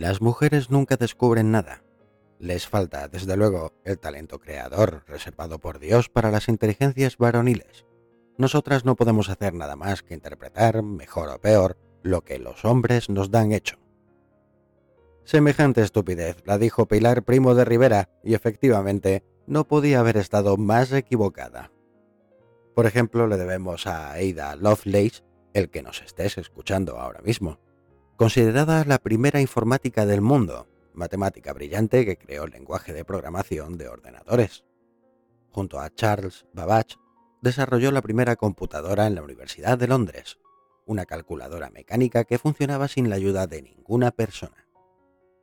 Las mujeres nunca descubren nada. Les falta, desde luego, el talento creador reservado por Dios para las inteligencias varoniles. Nosotras no podemos hacer nada más que interpretar, mejor o peor, lo que los hombres nos dan hecho. Semejante estupidez la dijo Pilar Primo de Rivera y efectivamente no podía haber estado más equivocada. Por ejemplo, le debemos a Ada Lovelace el que nos estés escuchando ahora mismo considerada la primera informática del mundo, matemática brillante que creó el lenguaje de programación de ordenadores. Junto a Charles Babbage, desarrolló la primera computadora en la Universidad de Londres, una calculadora mecánica que funcionaba sin la ayuda de ninguna persona.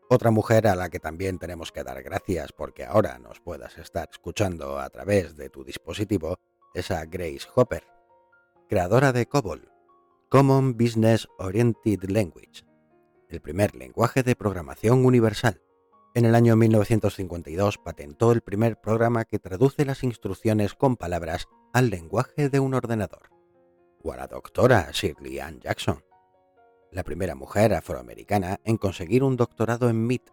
Otra mujer a la que también tenemos que dar gracias porque ahora nos puedas estar escuchando a través de tu dispositivo es a Grace Hopper, creadora de COBOL, Common Business Oriented Language, el primer lenguaje de programación universal. En el año 1952 patentó el primer programa que traduce las instrucciones con palabras al lenguaje de un ordenador. O a la doctora Shirley Ann Jackson, la primera mujer afroamericana en conseguir un doctorado en MIT,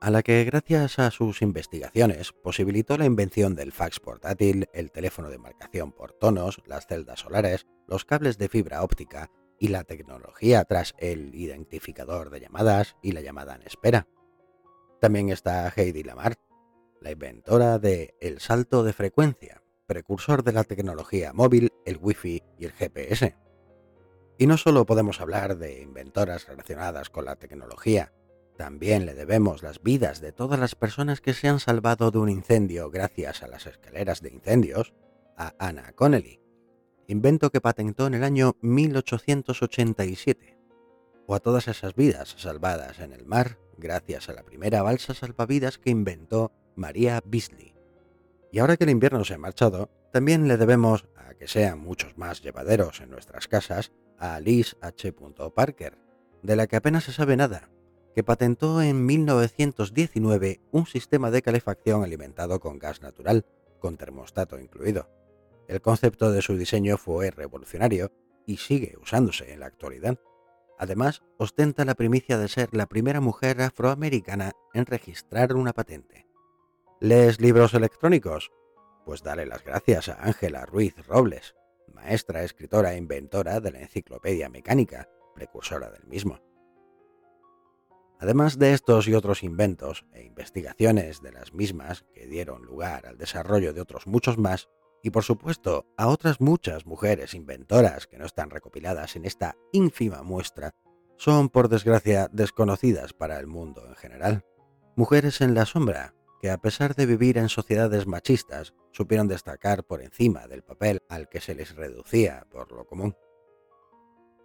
a la que gracias a sus investigaciones posibilitó la invención del fax portátil, el teléfono de marcación por tonos, las celdas solares, los cables de fibra óptica y la tecnología tras el identificador de llamadas y la llamada en espera. También está Heidi Lamar, la inventora de el salto de frecuencia, precursor de la tecnología móvil, el Wi-Fi y el GPS. Y no solo podemos hablar de inventoras relacionadas con la tecnología, también le debemos las vidas de todas las personas que se han salvado de un incendio gracias a las escaleras de incendios a Anna Connelly, invento que patentó en el año 1887, o a todas esas vidas salvadas en el mar gracias a la primera balsa salvavidas que inventó María Beasley. Y ahora que el invierno se ha marchado, también le debemos a que sean muchos más llevaderos en nuestras casas a Alice H. Parker, de la que apenas se sabe nada, que patentó en 1919 un sistema de calefacción alimentado con gas natural, con termostato incluido. El concepto de su diseño fue revolucionario y sigue usándose en la actualidad. Además, ostenta la primicia de ser la primera mujer afroamericana en registrar una patente. ¿Lees libros electrónicos? Pues dale las gracias a Ángela Ruiz Robles, maestra, escritora e inventora de la Enciclopedia Mecánica, precursora del mismo. Además de estos y otros inventos e investigaciones de las mismas que dieron lugar al desarrollo de otros muchos más, y por supuesto a otras muchas mujeres inventoras que no están recopiladas en esta ínfima muestra, son por desgracia desconocidas para el mundo en general. Mujeres en la sombra, que a pesar de vivir en sociedades machistas, supieron destacar por encima del papel al que se les reducía por lo común.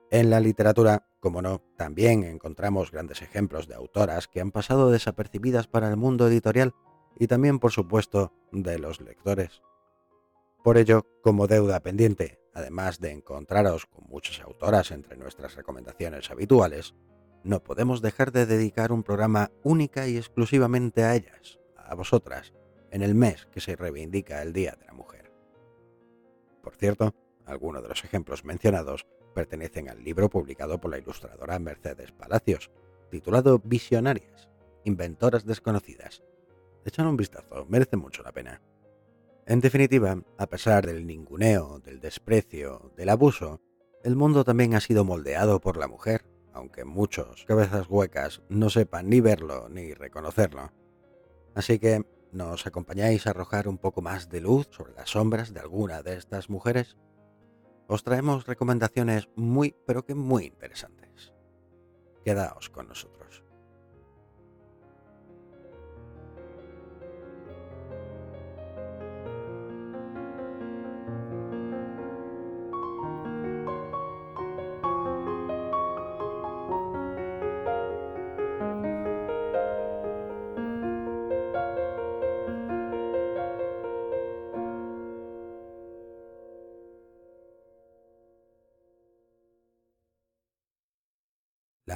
En la literatura, como no, también encontramos grandes ejemplos de autoras que han pasado desapercibidas para el mundo editorial y también, por supuesto, de los lectores. Por ello, como deuda pendiente, además de encontraros con muchas autoras entre nuestras recomendaciones habituales, no podemos dejar de dedicar un programa única y exclusivamente a ellas, a vosotras, en el mes que se reivindica el Día de la Mujer. Por cierto, algunos de los ejemplos mencionados pertenecen al libro publicado por la ilustradora Mercedes Palacios, titulado Visionarias, Inventoras Desconocidas. Echan un vistazo, merece mucho la pena. En definitiva, a pesar del ninguneo, del desprecio, del abuso, el mundo también ha sido moldeado por la mujer, aunque muchos cabezas huecas no sepan ni verlo ni reconocerlo. Así que, ¿nos acompañáis a arrojar un poco más de luz sobre las sombras de alguna de estas mujeres? Os traemos recomendaciones muy, pero que muy interesantes. Quedaos con nosotros.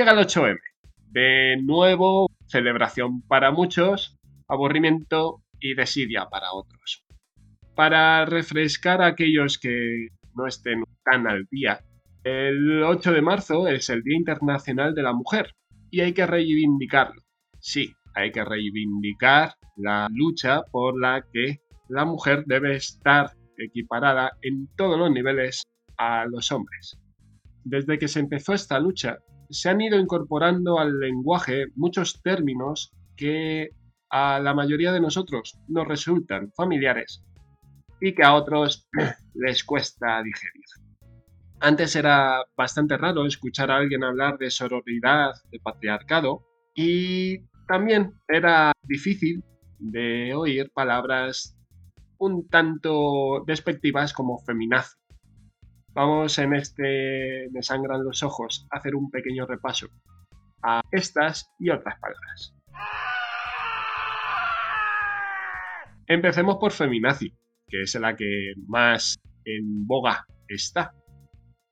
Llega el 8M. De nuevo, celebración para muchos, aburrimiento y desidia para otros. Para refrescar a aquellos que no estén tan al día, el 8 de marzo es el Día Internacional de la Mujer y hay que reivindicarlo. Sí, hay que reivindicar la lucha por la que la mujer debe estar equiparada en todos los niveles a los hombres. Desde que se empezó esta lucha, se han ido incorporando al lenguaje muchos términos que a la mayoría de nosotros nos resultan familiares y que a otros les cuesta digerir. Antes era bastante raro escuchar a alguien hablar de sororidad, de patriarcado, y también era difícil de oír palabras un tanto despectivas como feminazo. Vamos en este Me sangran los ojos a hacer un pequeño repaso a estas y otras palabras. Empecemos por feminazi, que es la que más en boga está.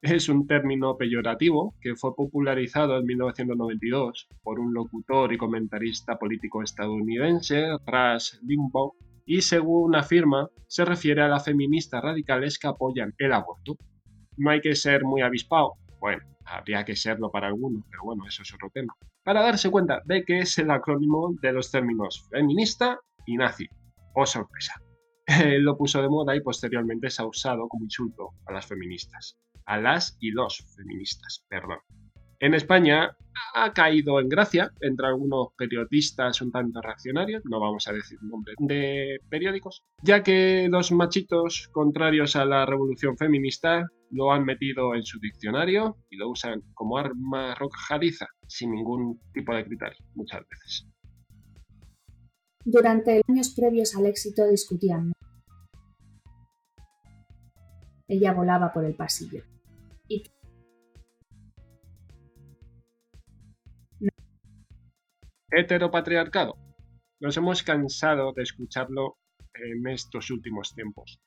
Es un término peyorativo que fue popularizado en 1992 por un locutor y comentarista político estadounidense, Rush Limbaugh, y según afirma, se refiere a las feministas radicales que apoyan el aborto. No hay que ser muy avispado, bueno, habría que serlo para algunos, pero bueno, eso es otro tema, para darse cuenta de que es el acrónimo de los términos feminista y nazi. ¡Oh, sorpresa! lo puso de moda y posteriormente se ha usado como insulto a las feministas. A las y los feministas, perdón. En España ha caído en gracia entre algunos periodistas un tanto reaccionarios, no vamos a decir nombres de periódicos, ya que los machitos contrarios a la revolución feminista lo han metido en su diccionario y lo usan como arma arrojadiza, sin ningún tipo de criterio, muchas veces. Durante los años previos al éxito discutían. Ella volaba por el pasillo. Heteropatriarcado. Nos hemos cansado de escucharlo en estos últimos tiempos.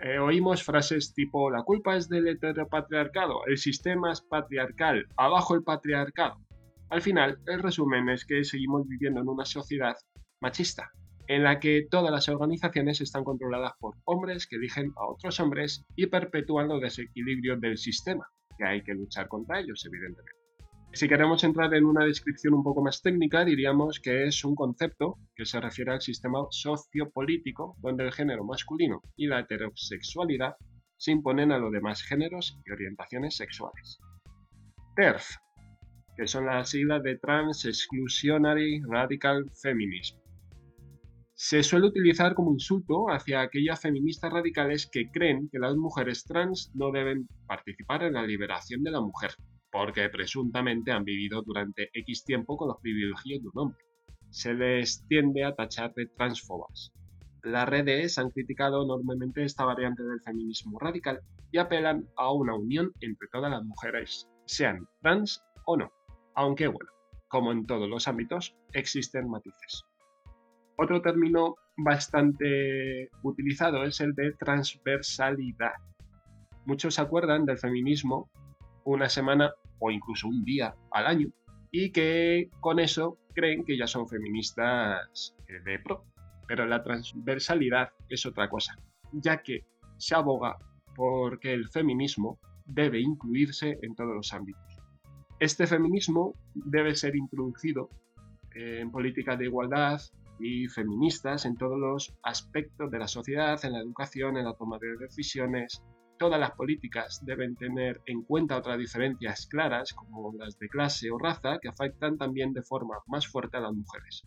Eh, oímos frases tipo la culpa es del heteropatriarcado, el sistema es patriarcal, abajo el patriarcado. Al final, el resumen es que seguimos viviendo en una sociedad machista, en la que todas las organizaciones están controladas por hombres que eligen a otros hombres y perpetúan los desequilibrios del sistema, que hay que luchar contra ellos, evidentemente. Si queremos entrar en una descripción un poco más técnica, diríamos que es un concepto que se refiere al sistema sociopolítico donde el género masculino y la heterosexualidad se imponen a los demás géneros y orientaciones sexuales. TERF, que son las siglas de Trans Exclusionary Radical Feminism. Se suele utilizar como insulto hacia aquellas feministas radicales que creen que las mujeres trans no deben participar en la liberación de la mujer, porque presuntamente han vivido durante X tiempo con los privilegios de un hombre. Se les tiende a tachar de transfobas. Las redes han criticado enormemente esta variante del feminismo radical y apelan a una unión entre todas las mujeres, sean trans o no. Aunque bueno, como en todos los ámbitos, existen matices. Otro término bastante utilizado es el de transversalidad. Muchos se acuerdan del feminismo una semana o incluso un día al año y que con eso creen que ya son feministas eh, de pro. Pero la transversalidad es otra cosa, ya que se aboga porque el feminismo debe incluirse en todos los ámbitos. Este feminismo debe ser introducido en políticas de igualdad y feministas en todos los aspectos de la sociedad, en la educación, en la toma de decisiones, todas las políticas deben tener en cuenta otras diferencias claras, como las de clase o raza, que afectan también de forma más fuerte a las mujeres.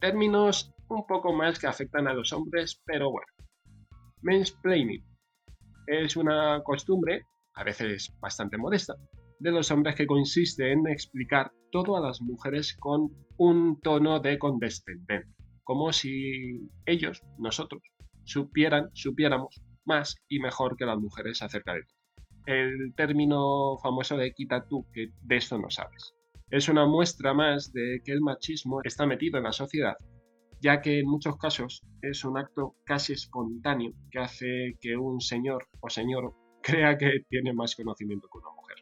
Términos un poco más que afectan a los hombres, pero bueno. Mansplaining es una costumbre, a veces bastante modesta, de los hombres que consiste en explicar todo a las mujeres con un tono de condescendencia, como si ellos, nosotros, supieran, supiéramos más y mejor que las mujeres acerca de todo. El término famoso de quita tú, que de esto no sabes. Es una muestra más de que el machismo está metido en la sociedad, ya que en muchos casos es un acto casi espontáneo que hace que un señor o señor crea que tiene más conocimiento que una mujer.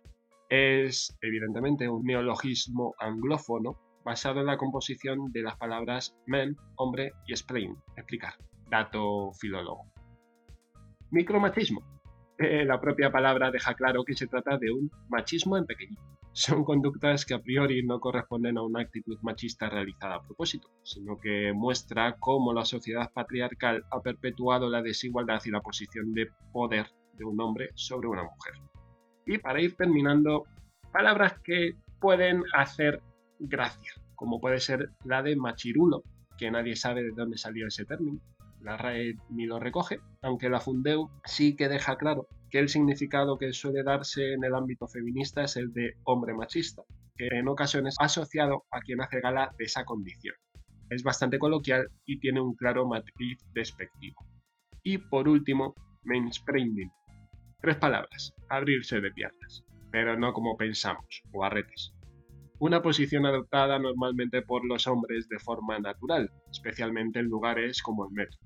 Es evidentemente un neologismo anglófono basado en la composición de las palabras men, hombre y explain, explicar, dato filólogo. Micromachismo. Eh, la propia palabra deja claro que se trata de un machismo en pequeñito. Son conductas que a priori no corresponden a una actitud machista realizada a propósito, sino que muestra cómo la sociedad patriarcal ha perpetuado la desigualdad y la posición de poder de un hombre sobre una mujer. Y para ir terminando, palabras que pueden hacer gracia, como puede ser la de machirulo, que nadie sabe de dónde salió ese término. La RAE ni lo recoge, aunque la Fundeu sí que deja claro que el significado que suele darse en el ámbito feminista es el de hombre machista, que en ocasiones asociado a quien hace gala de esa condición. Es bastante coloquial y tiene un claro matiz despectivo. Y por último, mainspringing. Tres palabras, abrirse de piernas, pero no como pensamos, o arretes una posición adoptada normalmente por los hombres de forma natural, especialmente en lugares como el metro.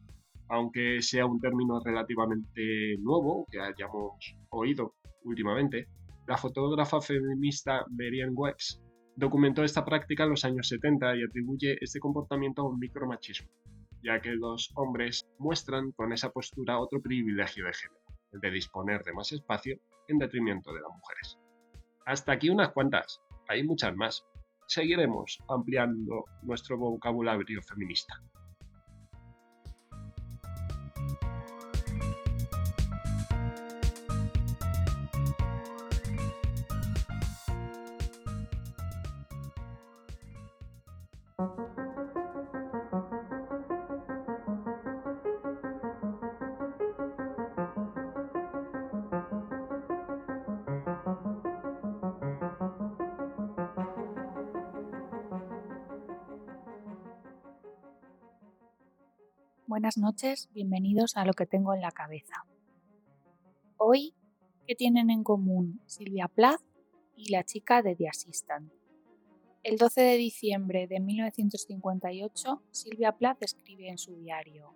Aunque sea un término relativamente nuevo que hayamos oído últimamente, la fotógrafa feminista Marianne Webbs documentó esta práctica en los años 70 y atribuye este comportamiento a un micromachismo, ya que los hombres muestran con esa postura otro privilegio de género, el de disponer de más espacio en detrimento de las mujeres. Hasta aquí unas cuantas, hay muchas más. Seguiremos ampliando nuestro vocabulario feminista. Buenas noches, bienvenidos a Lo que tengo en la cabeza. Hoy, ¿qué tienen en común Silvia Plath y la chica de The Assistant? El 12 de diciembre de 1958, Silvia Plath escribe en su diario.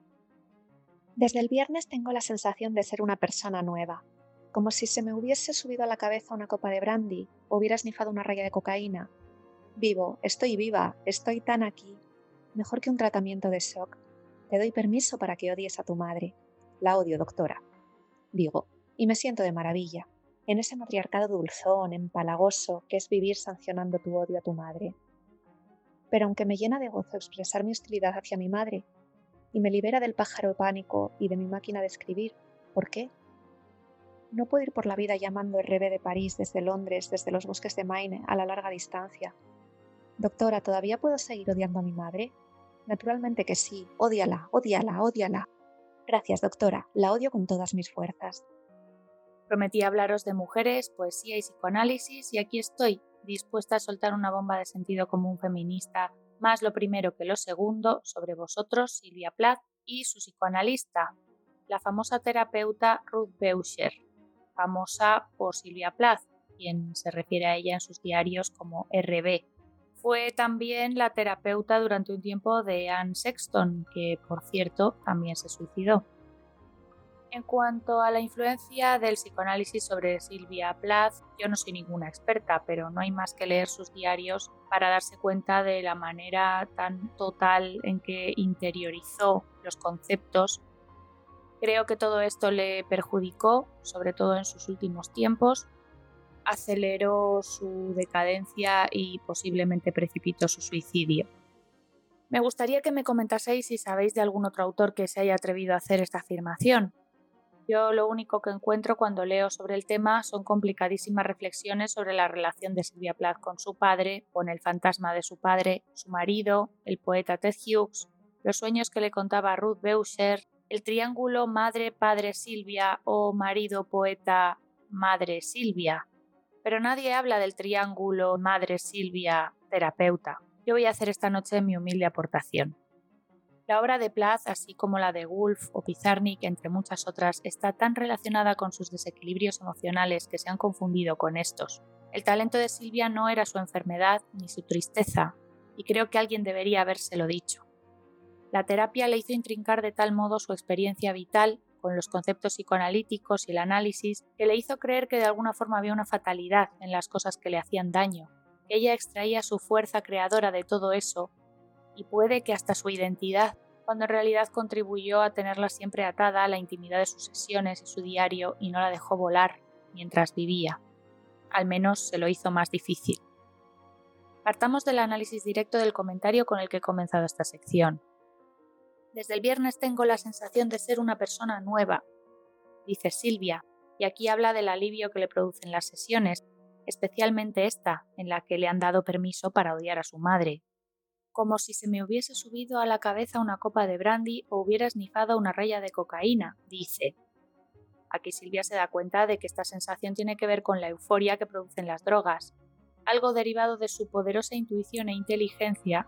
Desde el viernes tengo la sensación de ser una persona nueva, como si se me hubiese subido a la cabeza una copa de brandy o hubiera esnifado una raya de cocaína. Vivo, estoy viva, estoy tan aquí. Mejor que un tratamiento de shock te doy permiso para que odies a tu madre. La odio, doctora. Digo, y me siento de maravilla, en ese matriarcado dulzón, empalagoso, que es vivir sancionando tu odio a tu madre. Pero aunque me llena de gozo expresar mi hostilidad hacia mi madre, y me libera del pájaro pánico y de mi máquina de escribir, ¿por qué? No puedo ir por la vida llamando RB de París desde Londres, desde los bosques de Maine, a la larga distancia. Doctora, ¿todavía puedo seguir odiando a mi madre? Naturalmente que sí. Ódiala, ódiala, ódiala. Gracias, doctora. La odio con todas mis fuerzas. Prometí hablaros de mujeres, poesía y psicoanálisis y aquí estoy, dispuesta a soltar una bomba de sentido común feminista, más lo primero que lo segundo, sobre vosotros, Silvia Plath y su psicoanalista, la famosa terapeuta Ruth Beuscher, famosa por Silvia Plath, quien se refiere a ella en sus diarios como RB, fue también la terapeuta durante un tiempo de Anne Sexton, que por cierto también se suicidó. En cuanto a la influencia del psicoanálisis sobre Silvia Plath, yo no soy ninguna experta, pero no hay más que leer sus diarios para darse cuenta de la manera tan total en que interiorizó los conceptos. Creo que todo esto le perjudicó, sobre todo en sus últimos tiempos, aceleró su decadencia y posiblemente precipitó su suicidio. Me gustaría que me comentaseis si sabéis de algún otro autor que se haya atrevido a hacer esta afirmación. Yo lo único que encuentro cuando leo sobre el tema son complicadísimas reflexiones sobre la relación de Sylvia Plath con su padre, con el fantasma de su padre, su marido, el poeta Ted Hughes, los sueños que le contaba Ruth Beuscher, el triángulo madre-padre-Silvia o marido-poeta-madre Silvia, pero nadie habla del triángulo Madre Silvia terapeuta. Yo voy a hacer esta noche mi humilde aportación. La obra de Plath, así como la de Wolf o Pizarnik, entre muchas otras, está tan relacionada con sus desequilibrios emocionales que se han confundido con estos. El talento de Silvia no era su enfermedad ni su tristeza, y creo que alguien debería habérselo dicho. La terapia le hizo intrincar de tal modo su experiencia vital con los conceptos psicoanalíticos y el análisis que le hizo creer que de alguna forma había una fatalidad en las cosas que le hacían daño, ella extraía su fuerza creadora de todo eso y puede que hasta su identidad, cuando en realidad contribuyó a tenerla siempre atada a la intimidad de sus sesiones y su diario y no la dejó volar mientras vivía. Al menos se lo hizo más difícil. Partamos del análisis directo del comentario con el que he comenzado esta sección. Desde el viernes tengo la sensación de ser una persona nueva, dice Silvia, y aquí habla del alivio que le producen las sesiones, especialmente esta, en la que le han dado permiso para odiar a su madre. Como si se me hubiese subido a la cabeza una copa de brandy o hubiera esnifado una raya de cocaína, dice. Aquí Silvia se da cuenta de que esta sensación tiene que ver con la euforia que producen las drogas, algo derivado de su poderosa intuición e inteligencia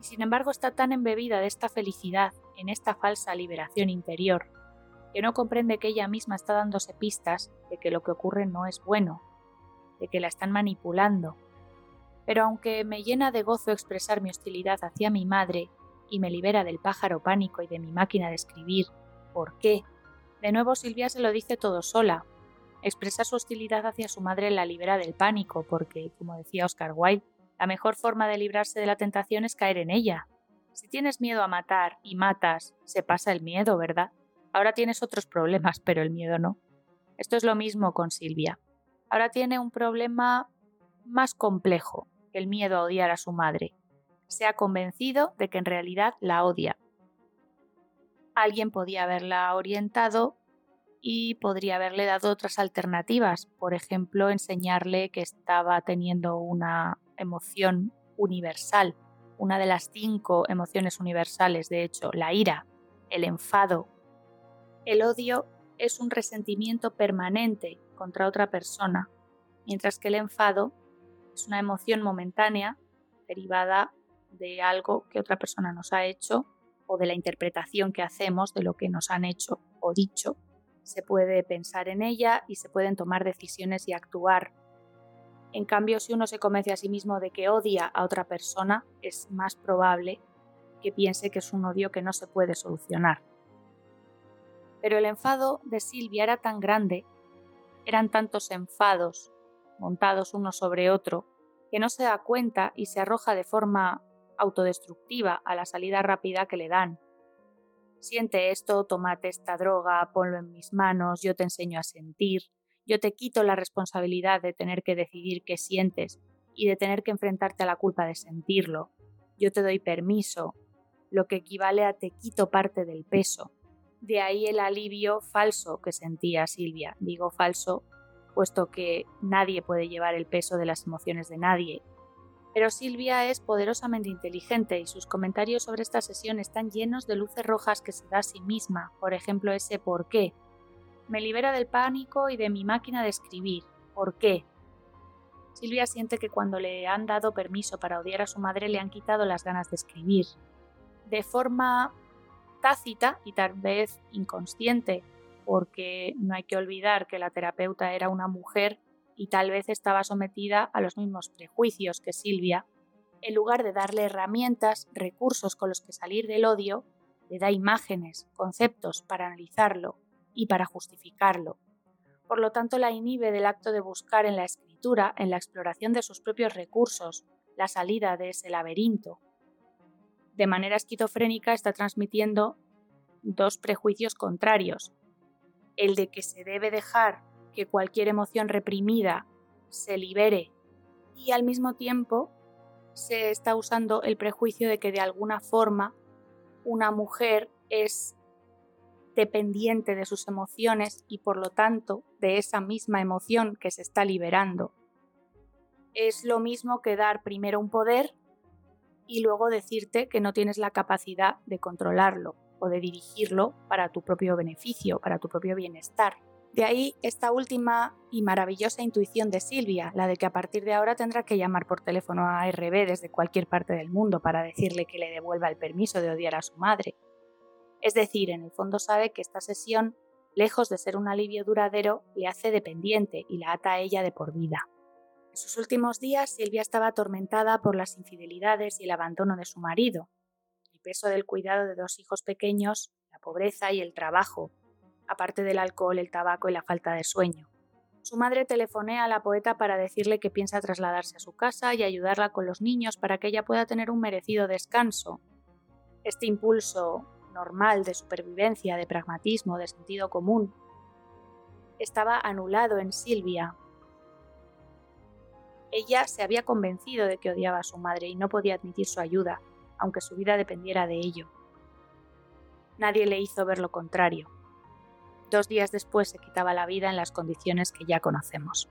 y sin embargo está tan embebida de esta felicidad, en esta falsa liberación interior, que no comprende que ella misma está dándose pistas de que lo que ocurre no es bueno, de que la están manipulando. Pero aunque me llena de gozo expresar mi hostilidad hacia mi madre y me libera del pájaro pánico y de mi máquina de escribir, ¿por qué? De nuevo Silvia se lo dice todo sola. Expresa su hostilidad hacia su madre la libera del pánico, porque, como decía Oscar Wilde, la mejor forma de librarse de la tentación es caer en ella. Si tienes miedo a matar y matas, se pasa el miedo, ¿verdad? Ahora tienes otros problemas, pero el miedo no. Esto es lo mismo con Silvia. Ahora tiene un problema más complejo que el miedo a odiar a su madre. Se ha convencido de que en realidad la odia. Alguien podía haberla orientado y podría haberle dado otras alternativas, por ejemplo, enseñarle que estaba teniendo una emoción universal, una de las cinco emociones universales, de hecho, la ira, el enfado. El odio es un resentimiento permanente contra otra persona, mientras que el enfado es una emoción momentánea derivada de algo que otra persona nos ha hecho o de la interpretación que hacemos de lo que nos han hecho o dicho. Se puede pensar en ella y se pueden tomar decisiones y actuar en cambio, si uno se convence a sí mismo de que odia a otra persona, es más probable que piense que es un odio que no se puede solucionar. Pero el enfado de Silvia era tan grande, eran tantos enfados montados uno sobre otro, que no se da cuenta y se arroja de forma autodestructiva a la salida rápida que le dan. Siente esto, tomate esta droga, ponlo en mis manos, yo te enseño a sentir, yo te quito la responsabilidad de tener que decidir qué sientes y de tener que enfrentarte a la culpa de sentirlo. Yo te doy permiso, lo que equivale a te quito parte del peso. De ahí el alivio falso que sentía Silvia. Digo falso, puesto que nadie puede llevar el peso de las emociones de nadie. Pero Silvia es poderosamente inteligente y sus comentarios sobre esta sesión están llenos de luces rojas que se da a sí misma, por ejemplo ese por qué, me libera del pánico y de mi máquina de escribir. ¿Por qué? Silvia siente que cuando le han dado permiso para odiar a su madre le han quitado las ganas de escribir. De forma tácita y tal vez inconsciente, porque no hay que olvidar que la terapeuta era una mujer y tal vez estaba sometida a los mismos prejuicios que Silvia, en lugar de darle herramientas, recursos con los que salir del odio, le da imágenes, conceptos para analizarlo, y para justificarlo. Por lo tanto, la inhibe del acto de buscar en la escritura, en la exploración de sus propios recursos, la salida de ese laberinto. De manera esquizofrénica está transmitiendo dos prejuicios contrarios. El de que se debe dejar que cualquier emoción reprimida se libere y al mismo tiempo se está usando el prejuicio de que de alguna forma una mujer es dependiente de sus emociones y por lo tanto de esa misma emoción que se está liberando. Es lo mismo que dar primero un poder y luego decirte que no tienes la capacidad de controlarlo o de dirigirlo para tu propio beneficio, para tu propio bienestar. De ahí esta última y maravillosa intuición de Silvia, la de que a partir de ahora tendrá que llamar por teléfono a RB desde cualquier parte del mundo para decirle que le devuelva el permiso de odiar a su madre, es decir, en el fondo sabe que esta sesión, lejos de ser un alivio duradero, le hace dependiente y la ata a ella de por vida. En sus últimos días, Silvia estaba atormentada por las infidelidades y el abandono de su marido, el peso del cuidado de dos hijos pequeños, la pobreza y el trabajo, aparte del alcohol, el tabaco y la falta de sueño. Su madre telefonea a la poeta para decirle que piensa trasladarse a su casa y ayudarla con los niños para que ella pueda tener un merecido descanso. Este impulso normal de supervivencia, de pragmatismo, de sentido común, estaba anulado en Silvia. Ella se había convencido de que odiaba a su madre y no podía admitir su ayuda, aunque su vida dependiera de ello. Nadie le hizo ver lo contrario. Dos días después se quitaba la vida en las condiciones que ya conocemos.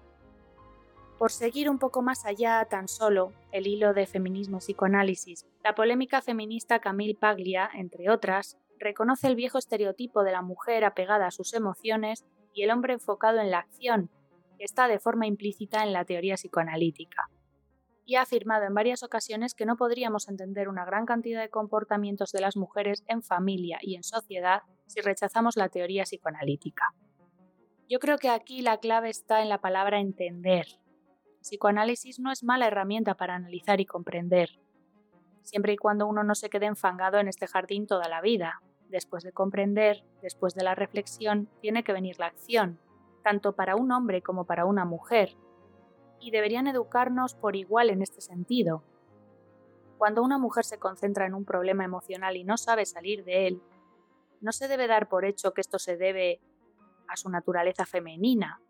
Por seguir un poco más allá tan solo el hilo de feminismo psicoanálisis, la polémica feminista Camille Paglia, entre otras, reconoce el viejo estereotipo de la mujer apegada a sus emociones y el hombre enfocado en la acción, que está de forma implícita en la teoría psicoanalítica. Y ha afirmado en varias ocasiones que no podríamos entender una gran cantidad de comportamientos de las mujeres en familia y en sociedad si rechazamos la teoría psicoanalítica. Yo creo que aquí la clave está en la palabra entender. Psicoanálisis no es mala herramienta para analizar y comprender, siempre y cuando uno no se quede enfangado en este jardín toda la vida. Después de comprender, después de la reflexión, tiene que venir la acción, tanto para un hombre como para una mujer, y deberían educarnos por igual en este sentido. Cuando una mujer se concentra en un problema emocional y no sabe salir de él, no se debe dar por hecho que esto se debe a su naturaleza femenina.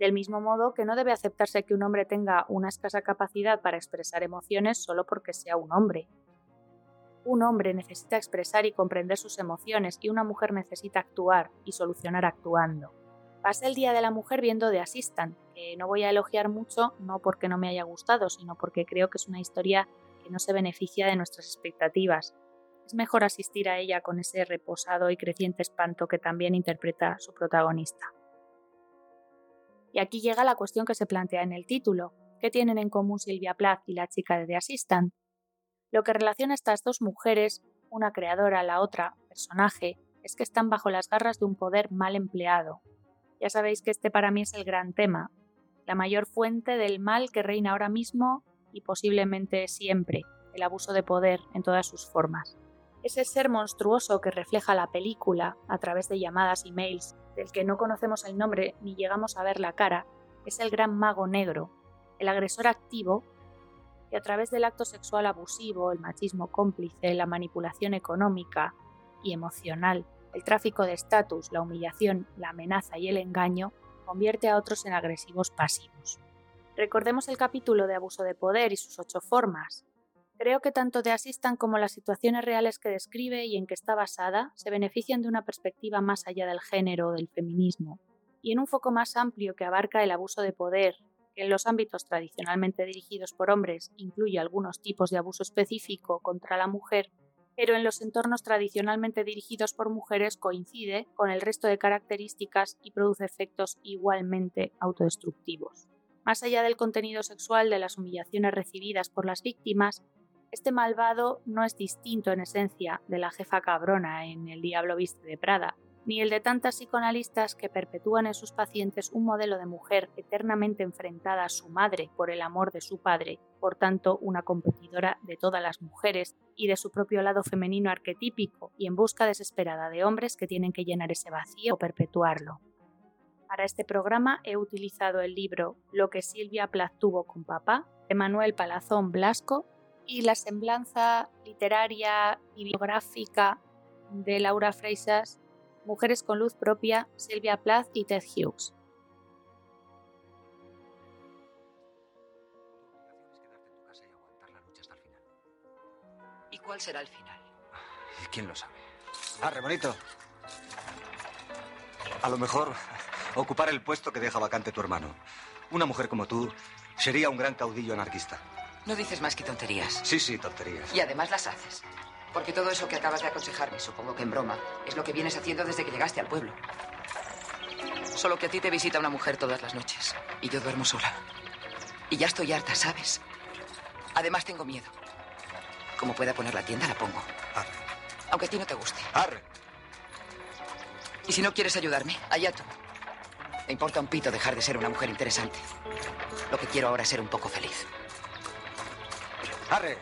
Del mismo modo que no debe aceptarse que un hombre tenga una escasa capacidad para expresar emociones solo porque sea un hombre. Un hombre necesita expresar y comprender sus emociones y una mujer necesita actuar y solucionar actuando. Pasé el Día de la Mujer viendo The Assistant, que no voy a elogiar mucho, no porque no me haya gustado, sino porque creo que es una historia que no se beneficia de nuestras expectativas, es mejor asistir a ella con ese reposado y creciente espanto que también interpreta su protagonista. Y aquí llega la cuestión que se plantea en el título. ¿Qué tienen en común Silvia Plath y la chica de The Assistant? Lo que relaciona a estas dos mujeres, una creadora, la otra personaje, es que están bajo las garras de un poder mal empleado. Ya sabéis que este para mí es el gran tema, la mayor fuente del mal que reina ahora mismo y posiblemente siempre, el abuso de poder en todas sus formas. Ese ser monstruoso que refleja la película a través de llamadas y mails, del que no conocemos el nombre ni llegamos a ver la cara, es el gran mago negro, el agresor activo que a través del acto sexual abusivo, el machismo cómplice, la manipulación económica y emocional, el tráfico de estatus, la humillación, la amenaza y el engaño, convierte a otros en agresivos pasivos. Recordemos el capítulo de abuso de poder y sus ocho formas, Creo que tanto de Assistant como las situaciones reales que describe y en que está basada se benefician de una perspectiva más allá del género o del feminismo, y en un foco más amplio que abarca el abuso de poder, que en los ámbitos tradicionalmente dirigidos por hombres incluye algunos tipos de abuso específico contra la mujer, pero en los entornos tradicionalmente dirigidos por mujeres coincide con el resto de características y produce efectos igualmente autodestructivos. Más allá del contenido sexual de las humillaciones recibidas por las víctimas, este malvado no es distinto en esencia de la jefa cabrona en El Diablo Viste de Prada, ni el de tantas psicoanalistas que perpetúan en sus pacientes un modelo de mujer eternamente enfrentada a su madre por el amor de su padre, por tanto una competidora de todas las mujeres y de su propio lado femenino arquetípico y en busca desesperada de hombres que tienen que llenar ese vacío o perpetuarlo. Para este programa he utilizado el libro Lo que Silvia Plath tuvo con papá, de Manuel Palazón Blasco y la semblanza literaria y biográfica de Laura Freisas, Mujeres con Luz Propia, Silvia Plath y Ted Hughes. ¿Y cuál será el final? ¿Quién lo sabe? Arre, bonito. A lo mejor ocupar el puesto que deja vacante tu hermano. Una mujer como tú sería un gran caudillo anarquista. No dices más que tonterías. Sí, sí, tonterías. Y además las haces. Porque todo eso que acabas de aconsejarme, supongo que en broma, es lo que vienes haciendo desde que llegaste al pueblo. Solo que a ti te visita una mujer todas las noches. Y yo duermo sola. Y ya estoy harta, ¿sabes? Además tengo miedo. Como pueda poner la tienda, la pongo. Arre. Aunque a ti no te guste. Arre. Y si no quieres ayudarme, allá tú. Me importa un pito dejar de ser una mujer interesante. Lo que quiero ahora es ser un poco feliz. Arre.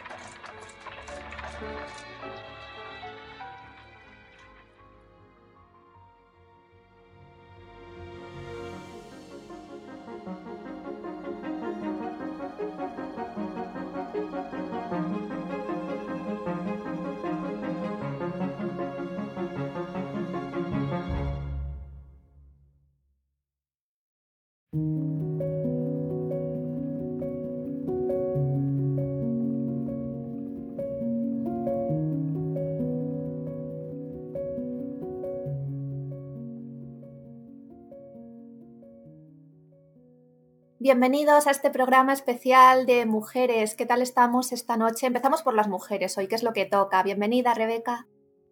Bienvenidos a este programa especial de mujeres. ¿Qué tal estamos esta noche? Empezamos por las mujeres hoy, que es lo que toca. Bienvenida, Rebeca.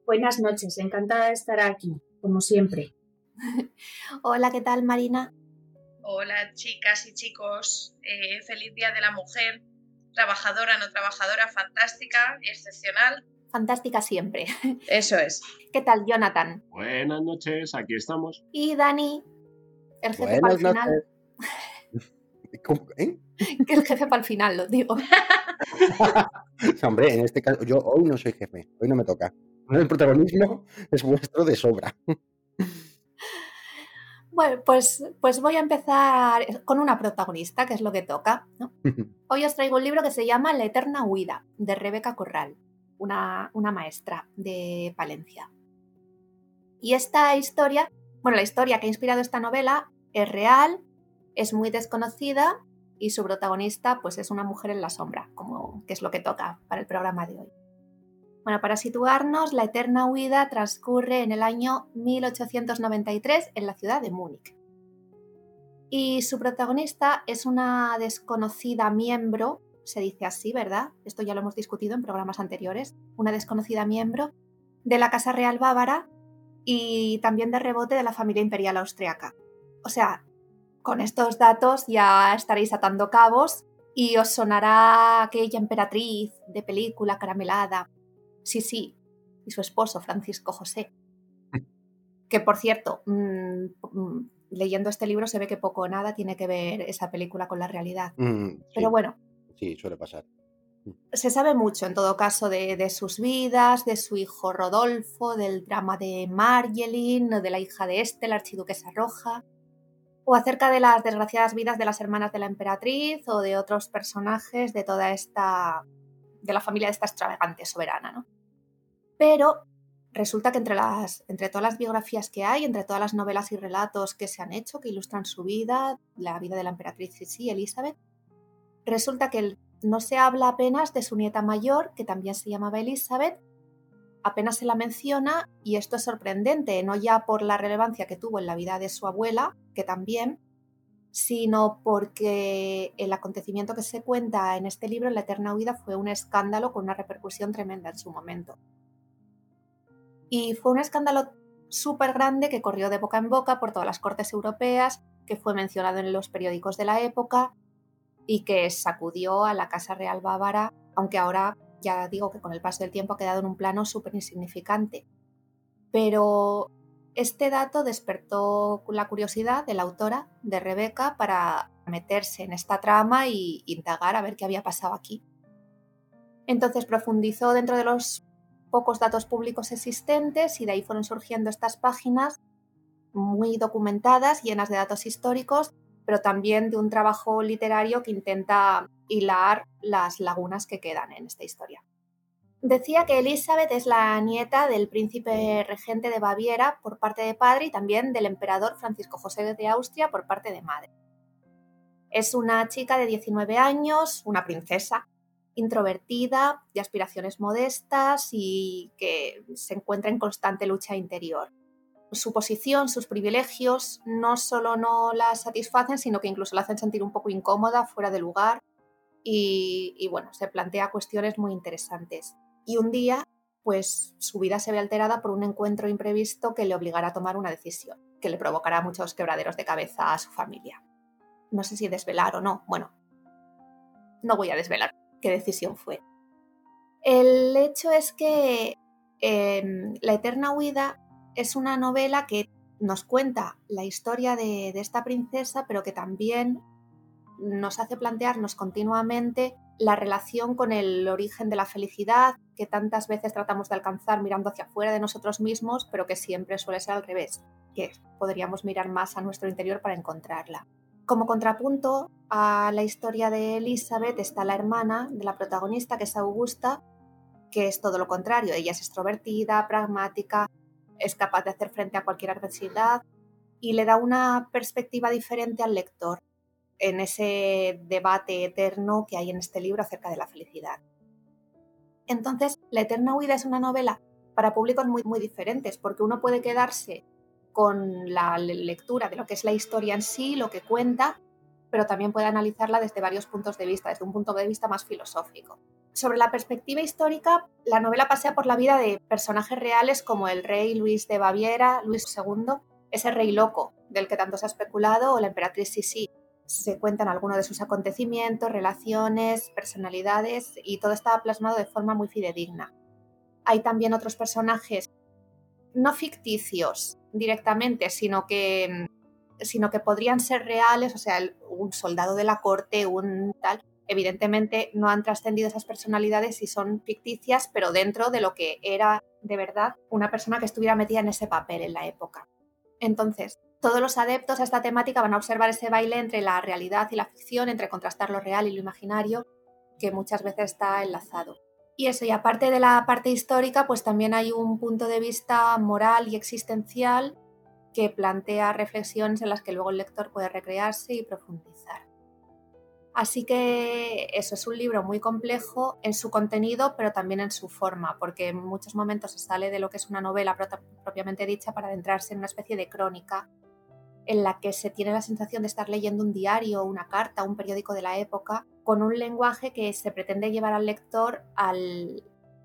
Buenas noches, encantada de estar aquí, como siempre. Hola, ¿qué tal, Marina? Hola, chicas y chicos. Eh, feliz Día de la Mujer. Trabajadora, no trabajadora, fantástica y excepcional. Fantástica siempre. Eso es. ¿Qué tal, Jonathan? Buenas noches, aquí estamos. Y Dani, el jefe para el final. noches. ¿Eh? Que el jefe para el final, lo digo. Hombre, en este caso, yo hoy no soy jefe, hoy no me toca. El protagonismo es vuestro de sobra. Bueno, pues, pues voy a empezar con una protagonista, que es lo que toca. ¿no? Hoy os traigo un libro que se llama La Eterna Huida, de Rebeca Corral, una, una maestra de Palencia. Y esta historia, bueno, la historia que ha inspirado esta novela es real, es muy desconocida y su protagonista pues es una mujer en la sombra, como que es lo que toca para el programa de hoy. Bueno, para situarnos, La Eterna Huida transcurre en el año 1893 en la ciudad de Múnich. Y su protagonista es una desconocida miembro, se dice así, ¿verdad? Esto ya lo hemos discutido en programas anteriores, una desconocida miembro de la Casa Real Bávara y también de rebote de la familia imperial austriaca. O sea, con estos datos ya estaréis atando cabos y os sonará aquella emperatriz de película caramelada. Sí, sí, y su esposo, Francisco José. Que por cierto, mmm, mmm, leyendo este libro se ve que poco o nada tiene que ver esa película con la realidad. Mm, sí, Pero bueno, sí, suele pasar. se sabe mucho en todo caso de, de sus vidas, de su hijo Rodolfo, del drama de Marjelin, de la hija de este, la archiduquesa roja, o acerca de las desgraciadas vidas de las hermanas de la emperatriz o de otros personajes de toda esta, de la familia de esta extravagante soberana, ¿no? Pero resulta que entre, las, entre todas las biografías que hay, entre todas las novelas y relatos que se han hecho, que ilustran su vida, la vida de la emperatriz sí, Elizabeth, resulta que no se habla apenas de su nieta mayor, que también se llamaba Elizabeth, apenas se la menciona y esto es sorprendente, no ya por la relevancia que tuvo en la vida de su abuela, que también, sino porque el acontecimiento que se cuenta en este libro, La Eterna Huida, fue un escándalo con una repercusión tremenda en su momento. Y fue un escándalo súper grande que corrió de boca en boca por todas las cortes europeas, que fue mencionado en los periódicos de la época, y que sacudió a la Casa Real Bávara, aunque ahora ya digo que con el paso del tiempo ha quedado en un plano súper insignificante. Pero este dato despertó la curiosidad de la autora, de Rebeca, para meterse en esta trama y indagar a ver qué había pasado aquí. Entonces profundizó dentro de los pocos datos públicos existentes y de ahí fueron surgiendo estas páginas muy documentadas, llenas de datos históricos, pero también de un trabajo literario que intenta hilar las lagunas que quedan en esta historia. Decía que Elizabeth es la nieta del príncipe regente de Baviera por parte de padre y también del emperador Francisco José de Austria por parte de madre. Es una chica de 19 años, una princesa, introvertida, de aspiraciones modestas y que se encuentra en constante lucha interior su posición, sus privilegios, no solo no la satisfacen, sino que incluso la hacen sentir un poco incómoda, fuera de lugar. Y, bueno, se plantea cuestiones muy interesantes. Y un día, pues su vida se ve alterada por un encuentro imprevisto que le obligará a tomar una decisión, que le provocará muchos quebraderos de cabeza a su familia. No sé si desvelar o no. Bueno, no voy a desvelar qué decisión fue. El hecho es que eh, La Eterna Huida es una novela que nos cuenta la historia de, esta princesa, pero que también nos hace plantearnos continuamente la relación con el origen de la felicidad que tantas veces tratamos de alcanzar mirando hacia afuera de nosotros mismos, pero que siempre suele ser al revés, que podríamos mirar más a nuestro interior para encontrarla. Como contrapunto a la historia de Elizabeth está la hermana de la protagonista, que es Augusta, que es todo lo contrario. Ella es extrovertida, pragmática, es capaz de hacer frente a cualquier adversidad y le da una perspectiva diferente al lector en ese debate eterno que hay en este libro acerca de la felicidad. Entonces, La Eterna Huida es una novela para públicos muy, muy diferentes, porque uno puede quedarse con la lectura de lo que es la historia en sí, lo que cuenta, pero también puede analizarla desde varios puntos de vista, desde un punto de vista más filosófico. Sobre la perspectiva histórica, la novela pasea por la vida de personajes reales como el rey Luis de Baviera, Luis II, ese rey loco del que tanto se ha especulado, o la emperatriz Sisi. Se cuentan algunos de sus acontecimientos, relaciones, personalidades y todo está plasmado de forma muy fidedigna. Hay también otros personajes no ficticios directamente, sino que, sino que podrían ser reales, o sea, un soldado de la corte, un tal. Evidentemente no han trascendido esas personalidades y son ficticias, pero dentro de lo que era de verdad una persona que estuviera metida en ese papel en la época. Entonces, todos los adeptos a esta temática van a observar ese baile entre la realidad y la ficción, entre contrastar lo real y lo imaginario, que muchas veces está enlazado. Y eso, y aparte de la parte histórica, pues también hay un punto de vista moral y existencial que plantea reflexiones en las que luego el lector puede recrearse y profundizar. Así que eso es un libro muy complejo en su contenido, pero también en su forma, porque en muchos momentos se sale de lo que es una novela propiamente dicha para adentrarse en una especie de crónica en la que se tiene la sensación de estar leyendo un diario, una carta, un periódico de la época, con un lenguaje que se pretende llevar al lector al,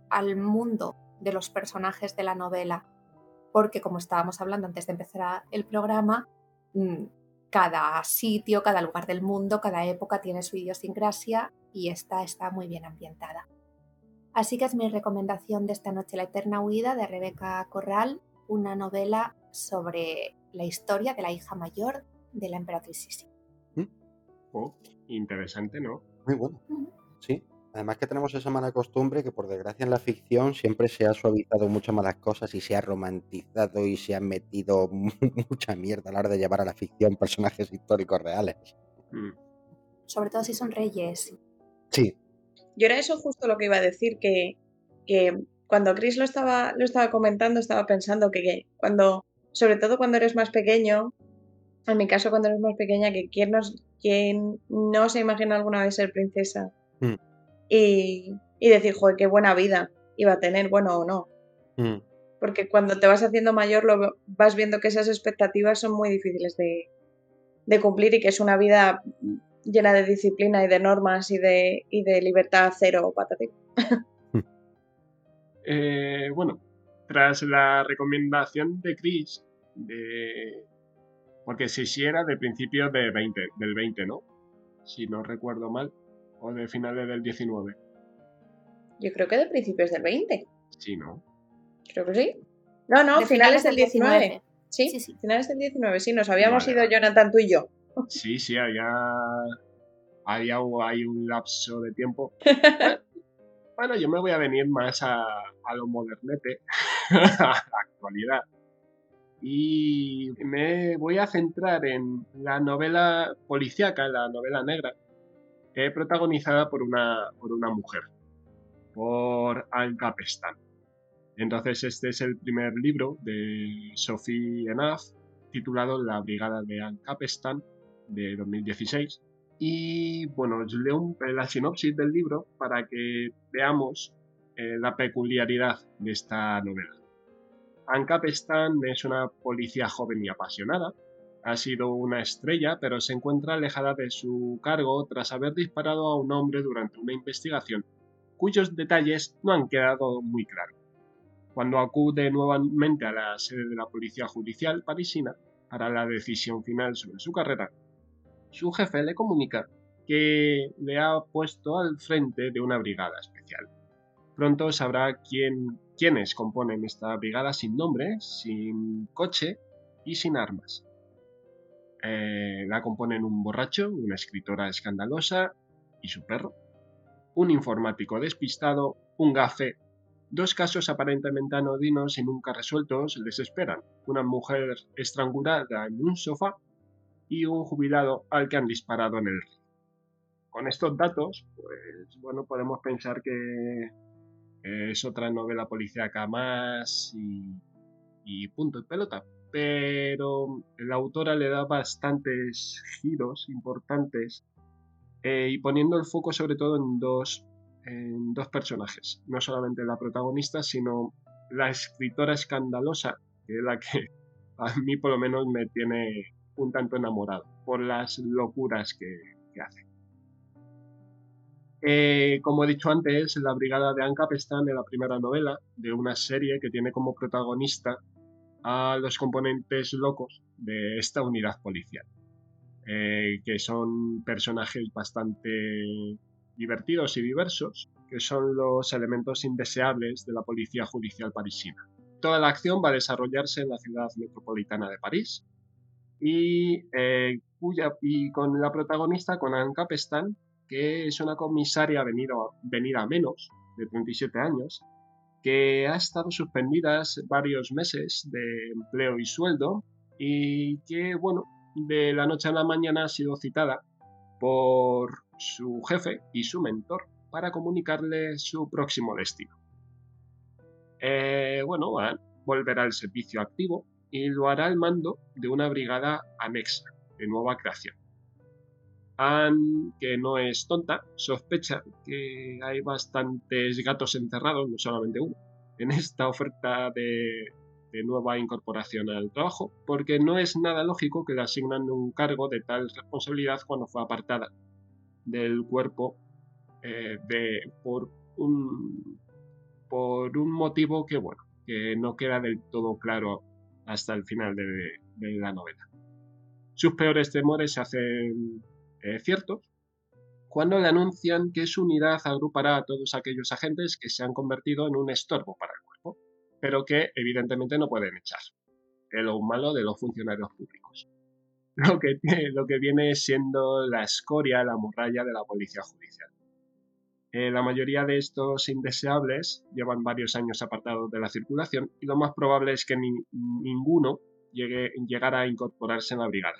al mundo de los personajes de la novela. Porque como estábamos hablando antes de empezar el programa, mm, cada sitio, cada lugar del mundo, cada época tiene su idiosincrasia y esta está muy bien ambientada. Así que es mi recomendación de esta noche La Eterna Huida de Rebeca Corral, una novela sobre la historia de la hija mayor de la emperatriz Sisi. ¿Mm? Oh, interesante, ¿no? Muy bueno. Sí. Además que tenemos esa mala costumbre que por desgracia en la ficción siempre se ha suavizado muchas malas cosas y se ha romantizado y se ha metido mucha mierda a la hora de llevar a la ficción personajes históricos reales. Mm. Sobre todo si son reyes. Sí. Yo era eso justo lo que iba a decir, que, que cuando Chris lo estaba, lo estaba comentando, estaba pensando que, que cuando, sobre todo cuando eres más pequeño, en mi caso cuando eres más pequeña, que quién, nos, quién no se imagina alguna vez ser princesa Mm. y, y decir, joder, qué buena vida iba a tener, bueno o no. Mm. Porque cuando te vas haciendo mayor lo vas viendo que esas expectativas son muy difíciles de, de cumplir y que es una vida llena de disciplina y de normas y de, y de libertad cero patatín. Eh, bueno, tras la recomendación de Chris, de... porque si sí era de principios de 20, del 20, ¿no? Si no recuerdo mal, o de finales del 19. Yo creo que de principios del 20. Sí, ¿no? Creo que sí. No, no, De finales del 19. ¿Sí? Sí, sí. finales del 19, sí, nos habíamos Vale, ido. Jonathan, tú y yo. Sí, sí, había, había hay un lapso de tiempo. Bueno, yo me voy a venir más a, a lo modernete, a la actualidad. Y me voy a centrar en la novela policíaca, la novela negra, eh, protagonizada por una, por una mujer, por Anne Capestan. Entonces este es el primer libro de Sophie Enaff, titulado La Brigada de Anne Capestan, de 2016. Y bueno, os leo un- la sinopsis del libro para que veamos eh, la peculiaridad de esta novela. Anne Capestan es una policía joven y apasionada. Ha sido una estrella, pero se encuentra alejada de su cargo tras haber disparado a un hombre durante una investigación cuyos detalles no han quedado muy claros. Cuando acude nuevamente a la sede de la Policía Judicial parisina para la decisión final sobre su carrera, su jefe le comunica que le ha puesto al frente de una brigada especial. Pronto sabrá quién, quiénes componen esta brigada sin nombre, sin coche y sin armas. Eh, la componen un borracho, una escritora escandalosa y su perro, un informático despistado, un gafe, dos casos aparentemente anodinos y nunca resueltos les esperan, una mujer estrangulada en un sofá y un jubilado al que han disparado en el río. Con estos datos, pues bueno, podemos pensar que es otra novela policíaca más y, y punto y pelota. Pero la autora le da bastantes giros importantes eh, y poniendo el foco sobre todo en dos, en dos personajes. No solamente la protagonista, sino la escritora escandalosa, que es la que a mí por lo menos me tiene un tanto enamorado. por las locuras que, hace. Eh, como he dicho antes, la brigada de Ancap está en la primera novela de una serie que tiene como protagonista a los componentes locos de esta unidad policial, eh, que son personajes bastante divertidos y diversos, que son los elementos indeseables de la policía judicial parisina. Toda la acción va a desarrollarse en la ciudad metropolitana de París y, eh, y con la protagonista, con Anne Capestan, que es una comisaria venida a menos, de 37 años, que ha estado suspendida varios meses de empleo y sueldo y que, bueno, de la noche a la mañana ha sido citada por su jefe y su mentor para comunicarle su próximo destino. Eh, bueno, volverá al servicio activo y lo hará al mando de una brigada anexa de nueva creación. Anne, que no es tonta, sospecha que hay bastantes gatos encerrados, no solamente uno, en esta oferta de, nueva incorporación al trabajo, porque no es nada lógico que le asignan un cargo de tal responsabilidad cuando fue apartada del cuerpo eh, por, un, por un motivo que, bueno, que no queda del todo claro hasta el final de, la novela. Sus peores temores se hacen eh, ciertos cuando le anuncian que su unidad agrupará a todos aquellos agentes que se han convertido en un estorbo para el cuerpo, pero que evidentemente no pueden echar. Es lo malo de los funcionarios públicos. Lo que, lo que viene siendo la escoria, la morralla de la policía judicial. Eh, la mayoría de estos indeseables llevan varios años apartados de la circulación y lo más probable es que ninguno llegue, llegara a incorporarse en la brigada.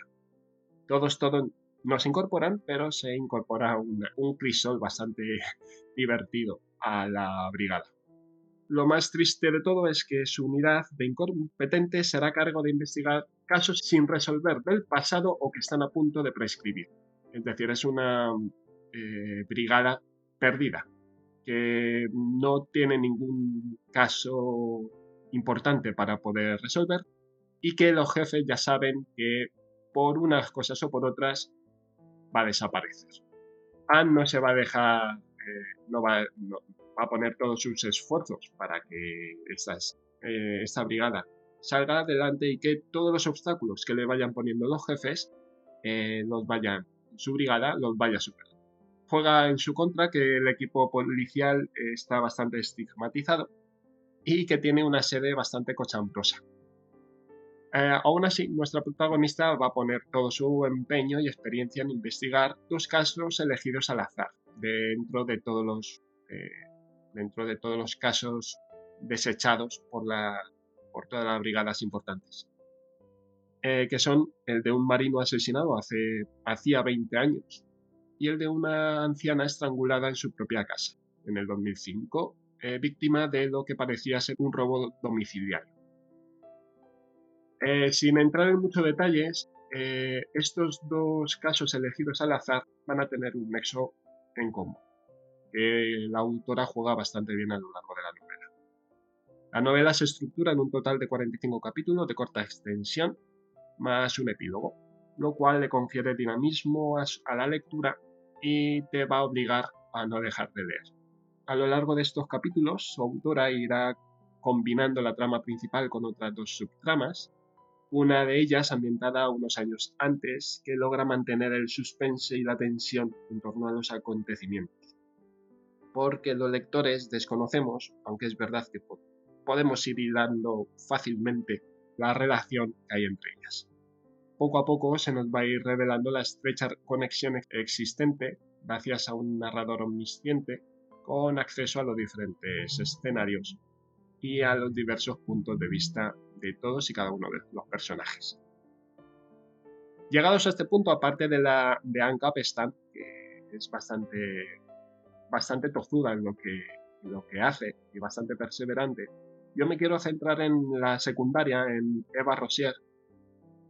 Todos, todos no se incorporan, pero se incorpora un, crisol bastante divertido a la brigada. Lo más triste de todo es que su unidad de incompetentes será cargo de investigar casos sin resolver del pasado o que están a punto de prescribir. Es decir, es una eh, brigada perdida, que no tiene ningún caso importante para poder resolver y que los jefes ya saben que por unas cosas o por otras va a desaparecer. Anne no se va a dejar, eh, no, va, a poner todos sus esfuerzos para que eh, esta brigada salga adelante y que todos los obstáculos que le vayan poniendo los jefes, eh, vayan, su brigada los vaya superando juega en su contra que el equipo policial está bastante estigmatizado y que tiene una sede bastante cochambrosa. Eh, aún así, nuestra protagonista va a poner todo su empeño y experiencia en investigar dos casos elegidos al azar dentro de todos los, eh, los casos desechados por todas las brigadas importantes. Eh, que son el de un marino asesinado hace hacía 20 años y el de una anciana estrangulada en su propia casa, en el 2005, eh, víctima de lo que parecía ser un robo domiciliario. Eh, sin entrar en muchos detalles, eh, estos dos casos elegidos al azar van a tener un nexo en común, que la autora juega bastante bien a lo largo de la novela. La novela se estructura en un total de 45 capítulos de corta extensión, más un epílogo, lo cual le confiere dinamismo a la lectura y te va a obligar a no dejar de leer. A lo largo de estos capítulos, su autora irá combinando la trama principal con otras dos subtramas, una de ellas ambientada unos años antes, que logra mantener el suspense y la tensión en torno a los acontecimientos. Porque los lectores desconocemos, aunque es verdad que podemos ir hilando fácilmente la relación que hay entre ellas poco a poco se nos va a ir revelando la estrecha conexión existente gracias a un narrador omnisciente con acceso a los diferentes escenarios y a los diversos puntos de vista de todos y cada uno de los personajes. Llegados a este punto, aparte de la de Capestan, que es bastante, bastante tozuda en lo que, lo que hace y bastante perseverante, yo me quiero centrar en la secundaria, en Eva Rosier,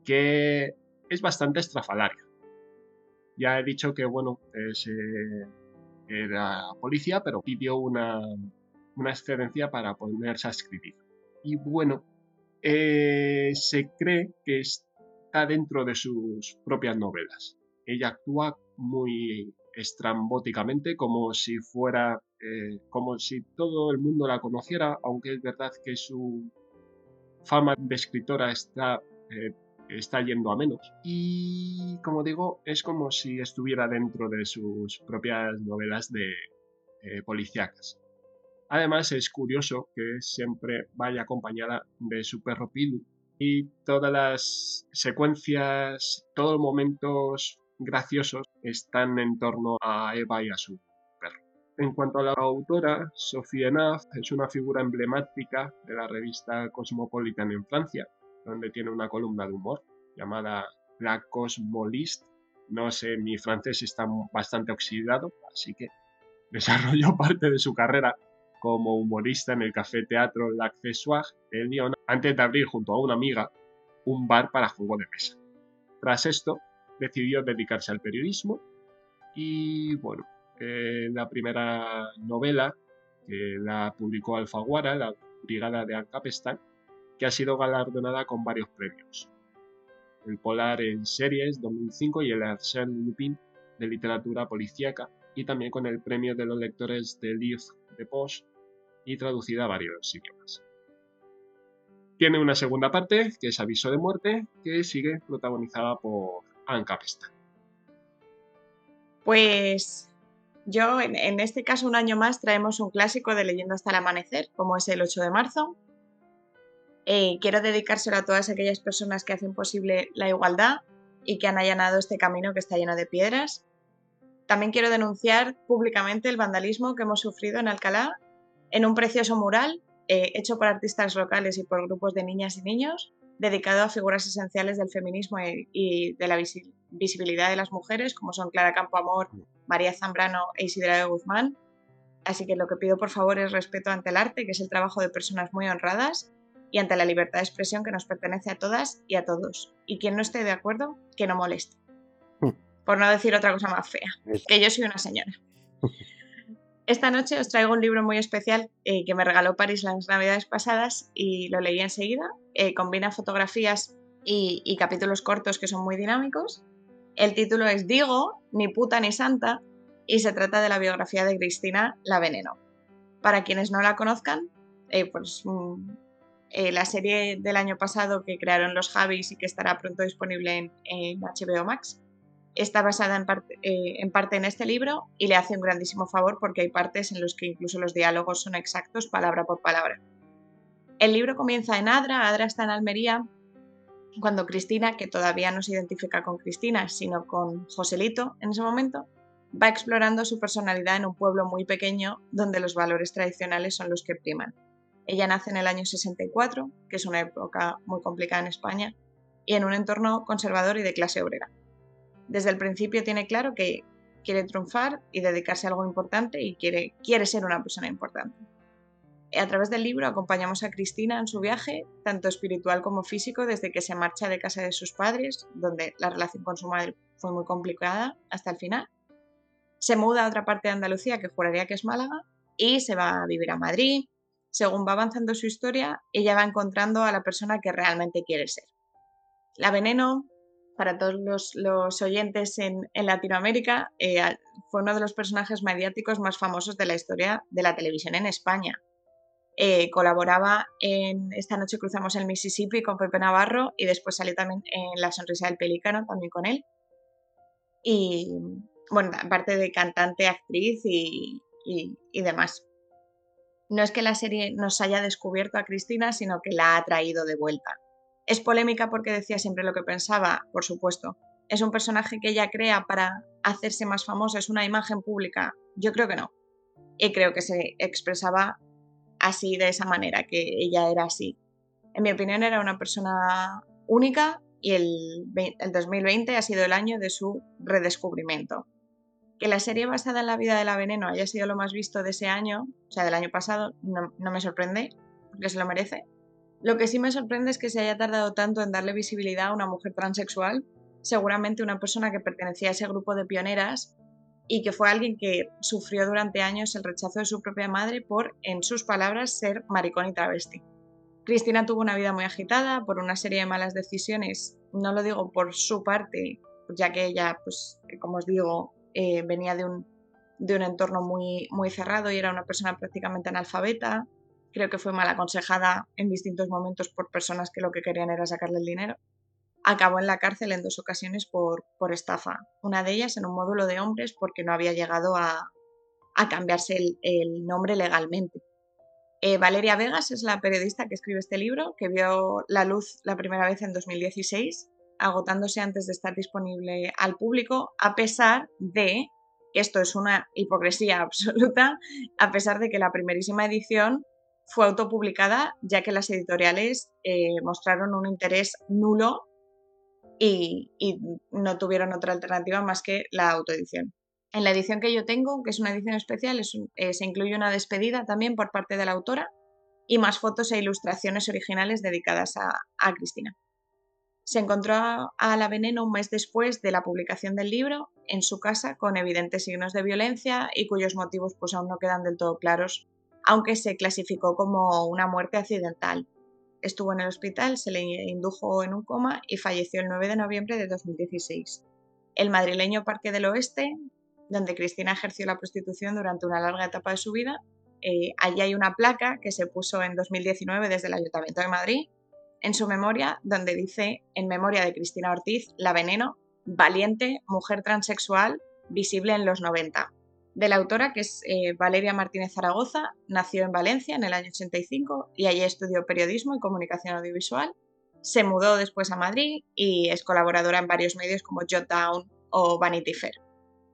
que es bastante estrafalaria. Ya he dicho que, bueno, era policía, pero pidió una, excedencia para ponerse a escribir. Y bueno, eh, se cree que está dentro de sus propias novelas. Ella actúa muy estrambóticamente, como si fuera, eh, como si todo el mundo la conociera, aunque es verdad que su fama de escritora está, eh, está yendo a menos. Y como digo, es como si estuviera dentro de sus propias novelas de eh, policíacas. Además, es curioso que siempre vaya acompañada de su perro Pilu y todas las secuencias, todos los momentos graciosos están en torno a Eva y a su perro. En cuanto a la autora, Sophie Naf es una figura emblemática de la revista Cosmopolitan en Francia, donde tiene una columna de humor llamada La Cosmoliste. No sé, mi francés está bastante oxidado, así que desarrolló parte de su carrera como humorista en el café teatro L'Accessoire de Lyon antes de abrir junto a una amiga un bar para juego de mesa. Tras esto, decidió dedicarse al periodismo y bueno, eh, la primera novela que la publicó Alfaguara, la Brigada de Ancapestán, que ha sido galardonada con varios premios. El Polar en Series 2005 y el Arsène Lupin de literatura policíaca y también con el premio de los lectores de Livre de Poche y traducida a varios idiomas. Tiene una segunda parte, que es Aviso de Muerte, que sigue protagonizada por pues yo, en, este caso, un año más traemos un clásico de Leyendo hasta el amanecer, como es el 8 de marzo. Eh, quiero dedicárselo a todas aquellas personas que hacen posible la igualdad y que han allanado este camino que está lleno de piedras. También quiero denunciar públicamente el vandalismo que hemos sufrido en Alcalá en un precioso mural eh, hecho por artistas locales y por grupos de niñas y niños dedicado a figuras esenciales del feminismo y, de la visibilidad de las mujeres, como son Clara Campoamor. María Zambrano e Isidra de Guzmán. Así que lo que pido por favor es respeto ante el arte, que es el trabajo de personas muy honradas, y ante la libertad de expresión que nos pertenece a todas y a todos. Y quien no esté de acuerdo, que no moleste. Mm. Por no decir otra cosa más fea, que yo soy una señora. Esta noche os traigo un libro muy especial eh, que me regaló París las navidades pasadas y lo leí enseguida. Eh, combina fotografías y, capítulos cortos que son muy dinámicos. El título es Digo, ni puta ni santa, y se trata de la biografía de Cristina La Veneno. Para quienes no la conozcan, eh, pues mm, la serie del año pasado que crearon los Javis y que estará pronto disponible en HBO Max, está basada en parte, eh, en parte, en este libro y le hace un grandísimo favor porque hay partes en las que incluso los diálogos son exactos palabra por palabra. El libro comienza en Adra, Adra está en Almería, cuando Cristina, que todavía no se identifica con Cristina, sino con Joselito en ese momento, va explorando su personalidad en un pueblo muy pequeño donde los valores tradicionales son los que priman. Ella nace en el año 64, que es una época muy complicada en España, y en un entorno conservador y de clase obrera desde el principio tiene claro que quiere triunfar y dedicarse a algo importante y quiere, quiere ser una persona importante. A través del libro acompañamos a Cristina en su viaje, tanto espiritual como físico, desde que se marcha de casa de sus padres, donde la relación con su madre fue muy complicada hasta el final. Se muda a otra parte de Andalucía, que juraría que es Málaga, y se va a vivir a Madrid. Según va avanzando su historia, ella va encontrando a la persona que realmente quiere ser. La veneno para todos los, oyentes en, Latinoamérica, eh, fue uno de los personajes mediáticos más famosos de la historia de la televisión en España. Eh, colaboraba en Esta noche cruzamos el Mississippi con Pepe Navarro y después salió también en La sonrisa del pelícano, también con él. Y bueno, aparte de cantante, actriz y, y demás. No es que la serie nos haya descubierto a Cristina, sino que la ha traído de vuelta. Es polémica porque decía siempre lo que pensaba, por supuesto. Es un personaje que ella crea para hacerse más famosa, es una imagen pública. Yo creo que no. Y creo que se expresaba así, de esa manera, que ella era así. En mi opinión era una persona única y el, 2020 ha sido el año de su redescubrimiento. Que la serie basada en la vida de la veneno haya sido lo más visto de ese año, o sea, del año pasado, no, no me sorprende, porque se lo merece. Lo que sí me sorprende es que se haya tardado tanto en darle visibilidad a una mujer transexual, seguramente una persona que pertenecía a ese grupo de pioneras y que fue alguien que sufrió durante años el rechazo de su propia madre por, en sus palabras, ser maricón y travesti. Cristina tuvo una vida muy agitada por una serie de malas decisiones no lo digo por su parte, ya que ella, pues, como os digo, eh, venía de un, de un entorno muy, muy cerrado y era una persona prácticamente analfabeta. Creo que fue mal aconsejada en distintos momentos por personas que lo que querían era sacarle el dinero. Acabó en la cárcel en dos ocasiones por, por estafa. Una de ellas en un módulo de hombres porque no había llegado a, a cambiarse el, nombre legalmente. Eh, Valeria Vegas es la periodista que escribe este libro, que vio la luz la primera vez en 2016, agotándose antes de estar disponible al público, a pesar de, esto es una hipocresía absoluta, a pesar de que la primerísima edición fue autopublicada, ya que las editoriales eh, mostraron un interés nulo y, no tuvieron otra alternativa más que la autoedición. En la edición que yo tengo, que es una edición especial, eh, se incluye una despedida también por parte de la autora y más fotos e ilustraciones originales dedicadas a, a Cristina. Se encontró a, la veneno un mes después de la publicación del libro en su casa con evidentes signos de violencia y cuyos motivos pues aún no quedan del todo claros, aunque se clasificó como una muerte accidental. Estuvo en el hospital, se le indujo en un coma y falleció el 9 de noviembre de 2016. El madrileño Parque del Oeste, donde Cristina ejerció la prostitución durante una larga etapa de su vida. Eh, allí hay una placa que se puso en 2019 desde el Ayuntamiento de Madrid en su memoria, donde dice, en memoria de Cristina Ortiz, La Veneno, valiente, mujer transexual, visible en los 90. De la autora, que es eh, Valeria Martínez Zaragoza, nació en Valencia en el año 85 y allí estudió periodismo y comunicación audiovisual. Se mudó después a Madrid y es colaboradora en varios medios como Jotdown o Vanity Fair.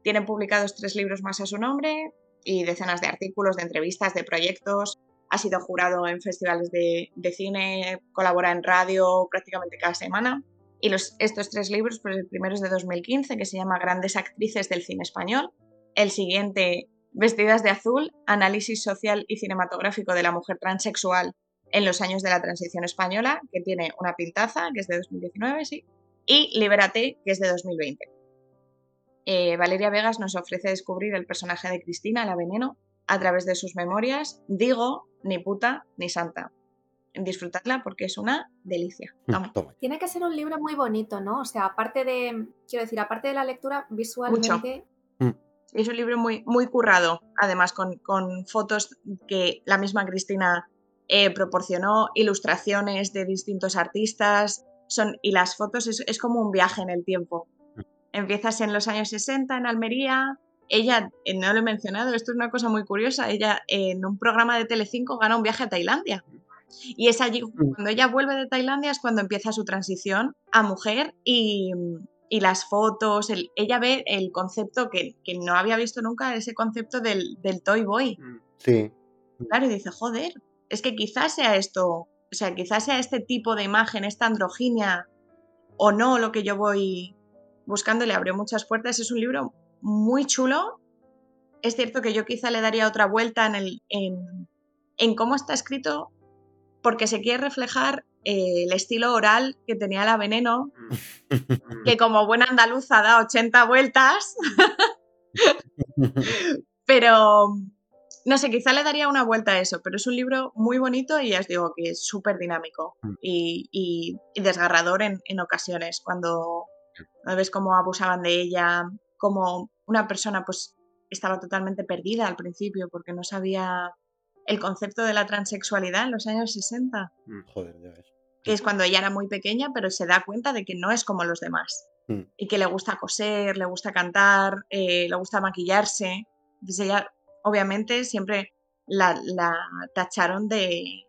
Tiene publicados tres libros más a su nombre y decenas de artículos, de entrevistas, de proyectos. Ha sido jurado en festivales de, cine, colabora en radio prácticamente cada semana. Y estos tres libros, pues el primero es de 2015, que se llama Grandes Actrices del Cine Español. El siguiente, Vestidas de Azul, Análisis Social y Cinematográfico de la Mujer Transexual en los años de la transición española, que tiene una pintaza, que es de 2019, sí. Y Libérate, que es de 2020. Eh, Valeria Vegas nos ofrece descubrir el personaje de Cristina, la veneno, a través de sus memorias. Digo, ni puta ni santa. Disfrutadla porque es una delicia. Vamos. Toma. Tiene que ser un libro muy bonito, ¿no? O sea, aparte de, quiero decir, aparte de la lectura, visualmente, Es un libro muy, muy currado, además con, con fotos que la misma Cristina eh, proporcionó, ilustraciones de distintos artistas, son, y las fotos es, es como un viaje en el tiempo. Empiezas en los años 60 en Almería. Ella, eh, no lo he mencionado, esto es una cosa muy curiosa, ella en un programa de Telecinco gana un viaje a Tailandia. Y es allí, cuando ella vuelve de Tailandia, es cuando empieza su transición a mujer y, y las fotos, el- ella ve el concepto que, que no había visto nunca, ese concepto del, del toy boy. Sí. Claro, y dice, joder, es que quizás sea esto, o sea, quizás sea este tipo de imagen, esta androginia, o no lo que yo voy buscando, y le abrió muchas puertas. Es un libro muy chulo. Es cierto que yo quizá le daría otra vuelta en, el, en, en cómo está escrito, porque se quiere reflejar eh, el estilo oral que tenía la veneno, que como buena andaluza da 80 vueltas, pero no sé, quizá le daría una vuelta a eso, pero es un libro muy bonito y ya os digo que es súper dinámico Mm. y, y- y desgarrador en, en ocasiones, cuando ves cómo abusaban de ella, como una persona pues estaba totalmente perdida al principio porque no sabía el concepto de la transexualidad en los años 60 Joder, ya ves. que es cuando ella era muy pequeña, pero se da cuenta de que no es como los demás. Mm. Y que le gusta coser, le gusta cantar, eh, le gusta maquillarse. Entonces ella, obviamente, siempre la, la tacharon de...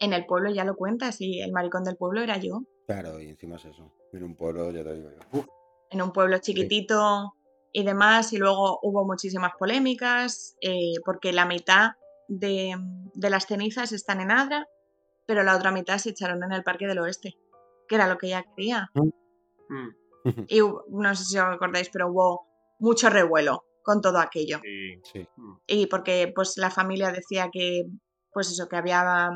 En el pueblo ya lo cuentas, y el maricón del pueblo era yo. Claro, y encima es eso. En un pueblo, ya te digo yo. Uf, En un pueblo chiquitito y demás. Y luego hubo muchísimas polémicas, eh, porque la mitad de, de las cenizas están en Adra, pero la otra mitad se echaron en el Parque del Oeste, que era lo que ella quería. Mm, Y hubo- no sé si os acordáis, pero hubo mucho revuelo con todo aquello. sí. sí. Mm, Y porque pues la familia decía que, pues eso, que había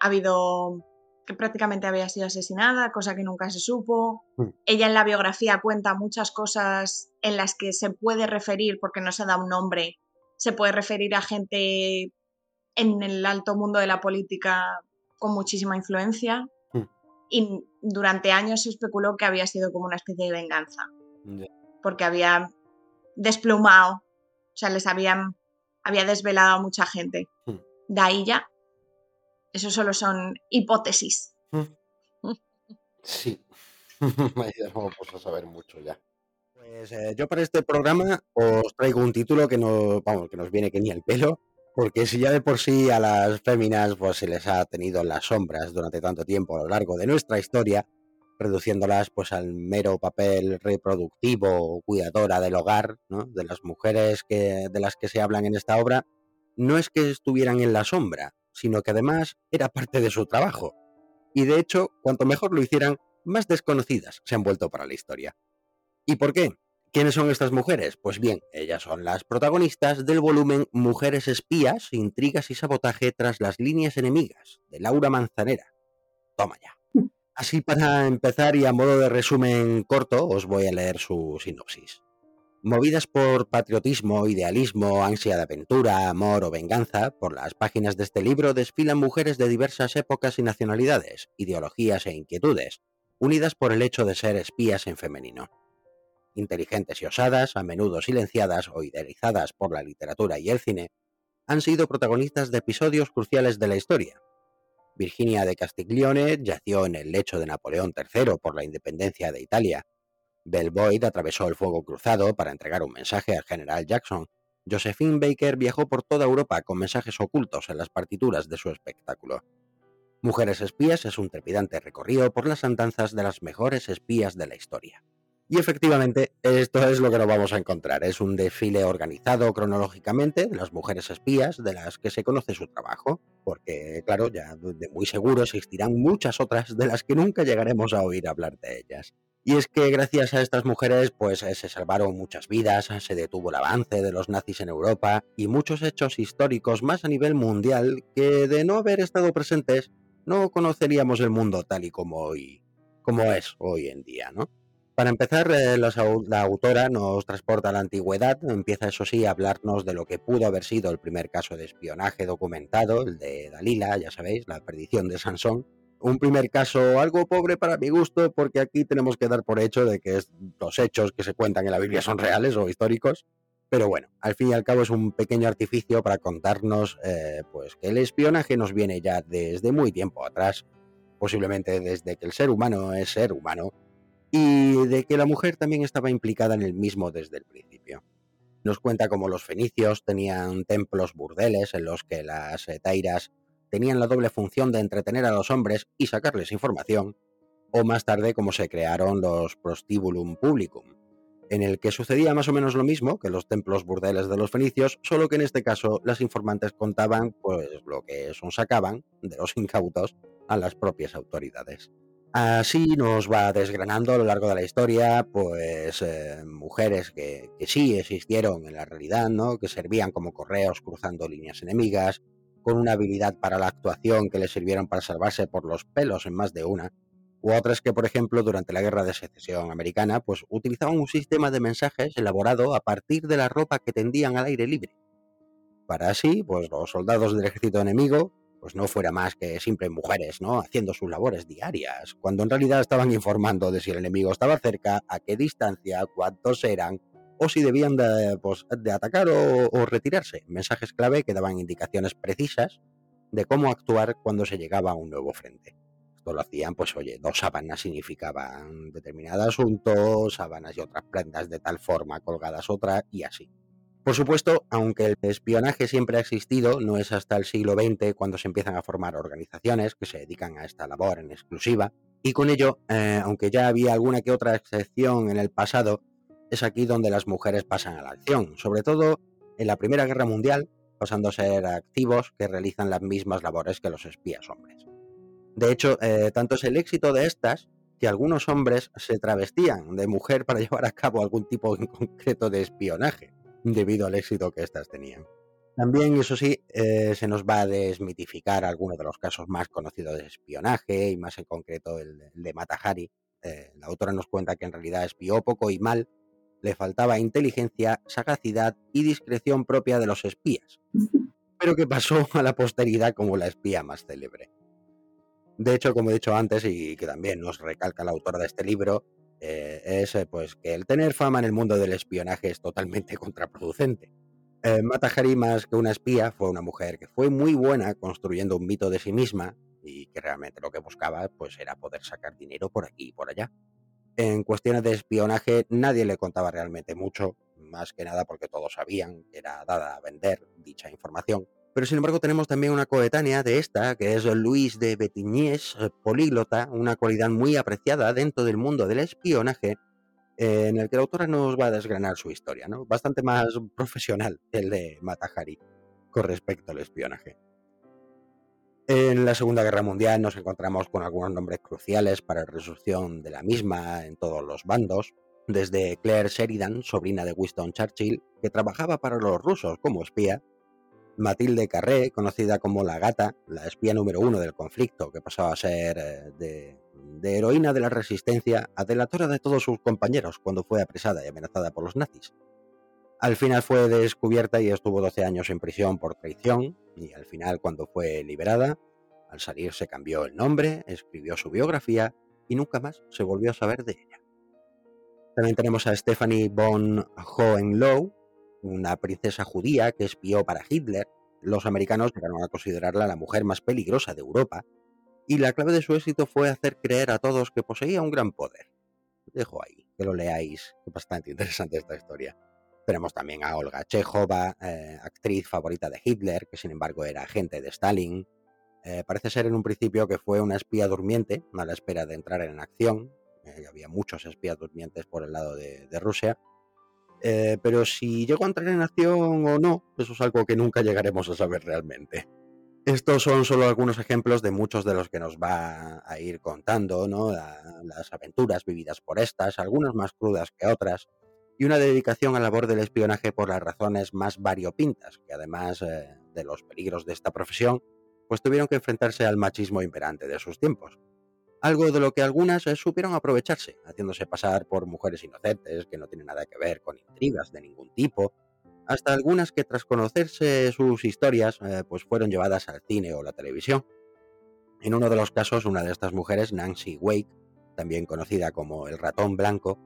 habido, que prácticamente había sido asesinada, cosa que nunca se supo. Mm. Ella en la biografía cuenta muchas cosas en las que se puede referir, porque no se da un nombre, se puede referir a gente en el alto mundo de la política con muchísima influencia. Mm. y durante años se especuló que había sido como una especie de venganza. Porque había desplumado, o sea, les habían, había desvelado a mucha gente. Hmm. De ahí ya, eso solo son hipótesis. Hmm. Sí, ahí vamos a saber mucho ya. Pues eh, yo para este programa os traigo un título que no, vamos, que nos viene que ni el pelo, porque si ya de por sí a las féminas pues se les ha tenido en las sombras durante tanto tiempo a lo largo de nuestra historia, reduciéndolas pues al mero papel reproductivo o cuidadora del hogar, ¿no? de las mujeres que, de las que se hablan en esta obra, no es que estuvieran en la sombra, sino que además era parte de su trabajo. Y de hecho, cuanto mejor lo hicieran, más desconocidas se han vuelto para la historia. ¿Y por qué? ¿Quiénes son estas mujeres? Pues bien, ellas son las protagonistas del volumen Mujeres espías, intrigas y sabotaje tras las líneas enemigas, de Laura Manzanera. Toma ya. Así para empezar y a modo de resumen corto, os voy a leer su sinopsis. Movidas por patriotismo, idealismo, ansia de aventura, amor o venganza, por las páginas de este libro desfilan mujeres de diversas épocas y nacionalidades, ideologías e inquietudes, unidas por el hecho de ser espías en femenino inteligentes y osadas, a menudo silenciadas o idealizadas por la literatura y el cine, han sido protagonistas de episodios cruciales de la historia. Virginia de Castiglione yació en el lecho de Napoleón III por la independencia de Italia. Belle Boyd atravesó el fuego cruzado para entregar un mensaje al general Jackson. Josephine Baker viajó por toda Europa con mensajes ocultos en las partituras de su espectáculo. Mujeres espías es un trepidante recorrido por las andanzas de las mejores espías de la historia. Y efectivamente, esto es lo que nos vamos a encontrar. Es un desfile organizado cronológicamente de las mujeres espías de las que se conoce su trabajo, porque claro, ya de muy seguro existirán muchas otras de las que nunca llegaremos a oír hablar de ellas. Y es que gracias a estas mujeres pues eh, se salvaron muchas vidas, se detuvo el avance de los nazis en Europa y muchos hechos históricos más a nivel mundial que de no haber estado presentes no conoceríamos el mundo tal y como hoy como es hoy en día, ¿no? Para empezar, eh, la autora nos transporta a la antigüedad, empieza eso sí a hablarnos de lo que pudo haber sido el primer caso de espionaje documentado, el de Dalila, ya sabéis, la perdición de Sansón. Un primer caso algo pobre para mi gusto, porque aquí tenemos que dar por hecho de que los hechos que se cuentan en la Biblia son reales o históricos. Pero bueno, al fin y al cabo es un pequeño artificio para contarnos eh, pues que el espionaje nos viene ya desde muy tiempo atrás, posiblemente desde que el ser humano es ser humano y de que la mujer también estaba implicada en el mismo desde el principio. Nos cuenta cómo los fenicios tenían templos burdeles en los que las etairas tenían la doble función de entretener a los hombres y sacarles información, o más tarde cómo se crearon los prostibulum publicum, en el que sucedía más o menos lo mismo que los templos burdeles de los fenicios, solo que en este caso las informantes contaban pues lo que son sacaban de los incautos a las propias autoridades. Así nos va desgranando a lo largo de la historia, pues eh, mujeres que, sí existieron en la realidad, ¿no? Que servían como correos cruzando líneas enemigas, con una habilidad para la actuación que les sirvieron para salvarse por los pelos en más de una, u otras que, por ejemplo, durante la Guerra de Secesión Americana, pues utilizaban un sistema de mensajes elaborado a partir de la ropa que tendían al aire libre. Para así, pues los soldados del ejército enemigo pues no fuera más que simples mujeres, ¿no? Haciendo sus labores diarias, cuando en realidad estaban informando de si el enemigo estaba cerca, a qué distancia, cuántos eran, o si debían de, pues, atacar o, retirarse. Mensajes clave que daban indicaciones precisas de cómo actuar cuando se llegaba a un nuevo frente. Esto lo hacían, pues oye, dos sábanas significaban determinado asunto, sábanas y otras prendas de tal forma, colgadas otra, y así. Por supuesto, aunque el espionaje siempre ha existido, no es hasta el siglo XX cuando se empiezan a formar organizaciones que se dedican a esta labor en exclusiva, y con ello, eh, aunque ya había alguna que otra excepción en el pasado, es aquí donde las mujeres pasan a la acción, sobre todo en la Primera Guerra Mundial, pasando a ser activos que realizan las mismas labores que los espías hombres. De hecho, eh, tanto es el éxito de estas que algunos hombres se travestían de mujer para llevar a cabo algún tipo en concreto de espionaje debido al éxito que éstas tenían. También, eso sí, eh, se nos va a desmitificar algunos de los casos más conocidos de espionaje, y más en concreto el, de Matahari. Eh, la autora nos cuenta que en realidad espió poco y mal, le faltaba inteligencia, sagacidad y discreción propia de los espías, pero que pasó a la posteridad como la espía más célebre. De hecho, como he dicho antes, y que también nos recalca la autora de este libro, eh, es eh, pues que el tener fama en el mundo del espionaje es totalmente contraproducente. Eh, Mata Hari, más que una espía, fue una mujer que fue muy buena construyendo un mito de sí misma y que realmente lo que buscaba pues era poder sacar dinero por aquí y por allá. En cuestiones de espionaje nadie le contaba realmente mucho, más que nada porque todos sabían que era dada a vender dicha información. Pero sin embargo tenemos también una coetánea de esta, que es Luis de Betignés, políglota, una cualidad muy apreciada dentro del mundo del espionaje, en el que la autora nos va a desgranar su historia, ¿no? Bastante más profesional el de Matahari con respecto al espionaje. En la Segunda Guerra Mundial nos encontramos con algunos nombres cruciales para la resolución de la misma en todos los bandos, desde Claire Sheridan, sobrina de Winston Churchill, que trabajaba para los rusos como espía, Matilde Carré, conocida como la gata, la espía número uno del conflicto, que pasaba a ser eh, de de heroína de la resistencia a delatora de todos sus compañeros cuando fue apresada y amenazada por los nazis. Al final fue descubierta y estuvo 12 años en prisión por traición, y al final cuando fue liberada, al salir se cambió el nombre, escribió su biografía y nunca más se volvió a saber de ella. También tenemos a Stephanie von Hohenlohe, una princesa judía que espió para Hitler. Los americanos llegaron a considerarla la mujer más peligrosa de Europa y la clave de su éxito fue hacer creer a todos que poseía un gran poder. Dejo ahí, que lo leáis, es bastante interesante esta historia. Tenemos también a Olga Chejova, eh, actriz favorita de Hitler, que sin embargo era agente de Stalin. Eh, parece ser en un principio que fue una espía durmiente, a la espera de entrar en acción. Eh, había muchos espías durmientes por el lado de, de Rusia. pero si llegó a entrar en acción o no, eso es algo que nunca llegaremos a saber realmente. Estos son solo algunos ejemplos de muchos de los que nos va a ir contando, ¿no? las aventuras vividas por estas, algunas más crudas que otras, y una dedicación a la labor del espionaje por las razones más variopintas, que además eh, de los peligros de esta profesión, pues tuvieron que enfrentarse al machismo imperante de sus tiempos. Algo de lo que algunas eh, supieron aprovecharse, haciéndose pasar por mujeres inocentes que no tienen nada que ver con intrigas de ningún tipo, hasta algunas que tras conocerse sus historias eh, pues fueron llevadas al cine o la televisión. En uno de los casos, una de estas mujeres, Nancy Wake, también conocida como el ratón blanco,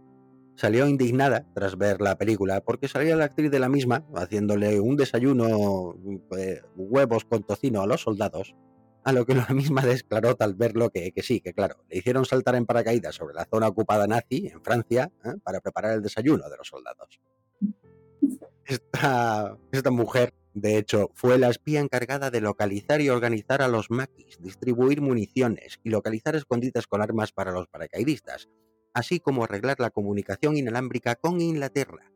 salió indignada tras ver la película porque salía la actriz de la misma haciéndole un desayuno pues, huevos con tocino a los soldados, a lo que la misma declaró tal verlo que, que sí, que claro, le hicieron saltar en paracaídas sobre la zona ocupada nazi en Francia ¿eh? para preparar el desayuno de los soldados. Esta, esta mujer, de hecho, fue la espía encargada de localizar y organizar a los maquis, distribuir municiones y localizar escondites con armas para los paracaidistas, así como arreglar la comunicación inalámbrica con Inglaterra.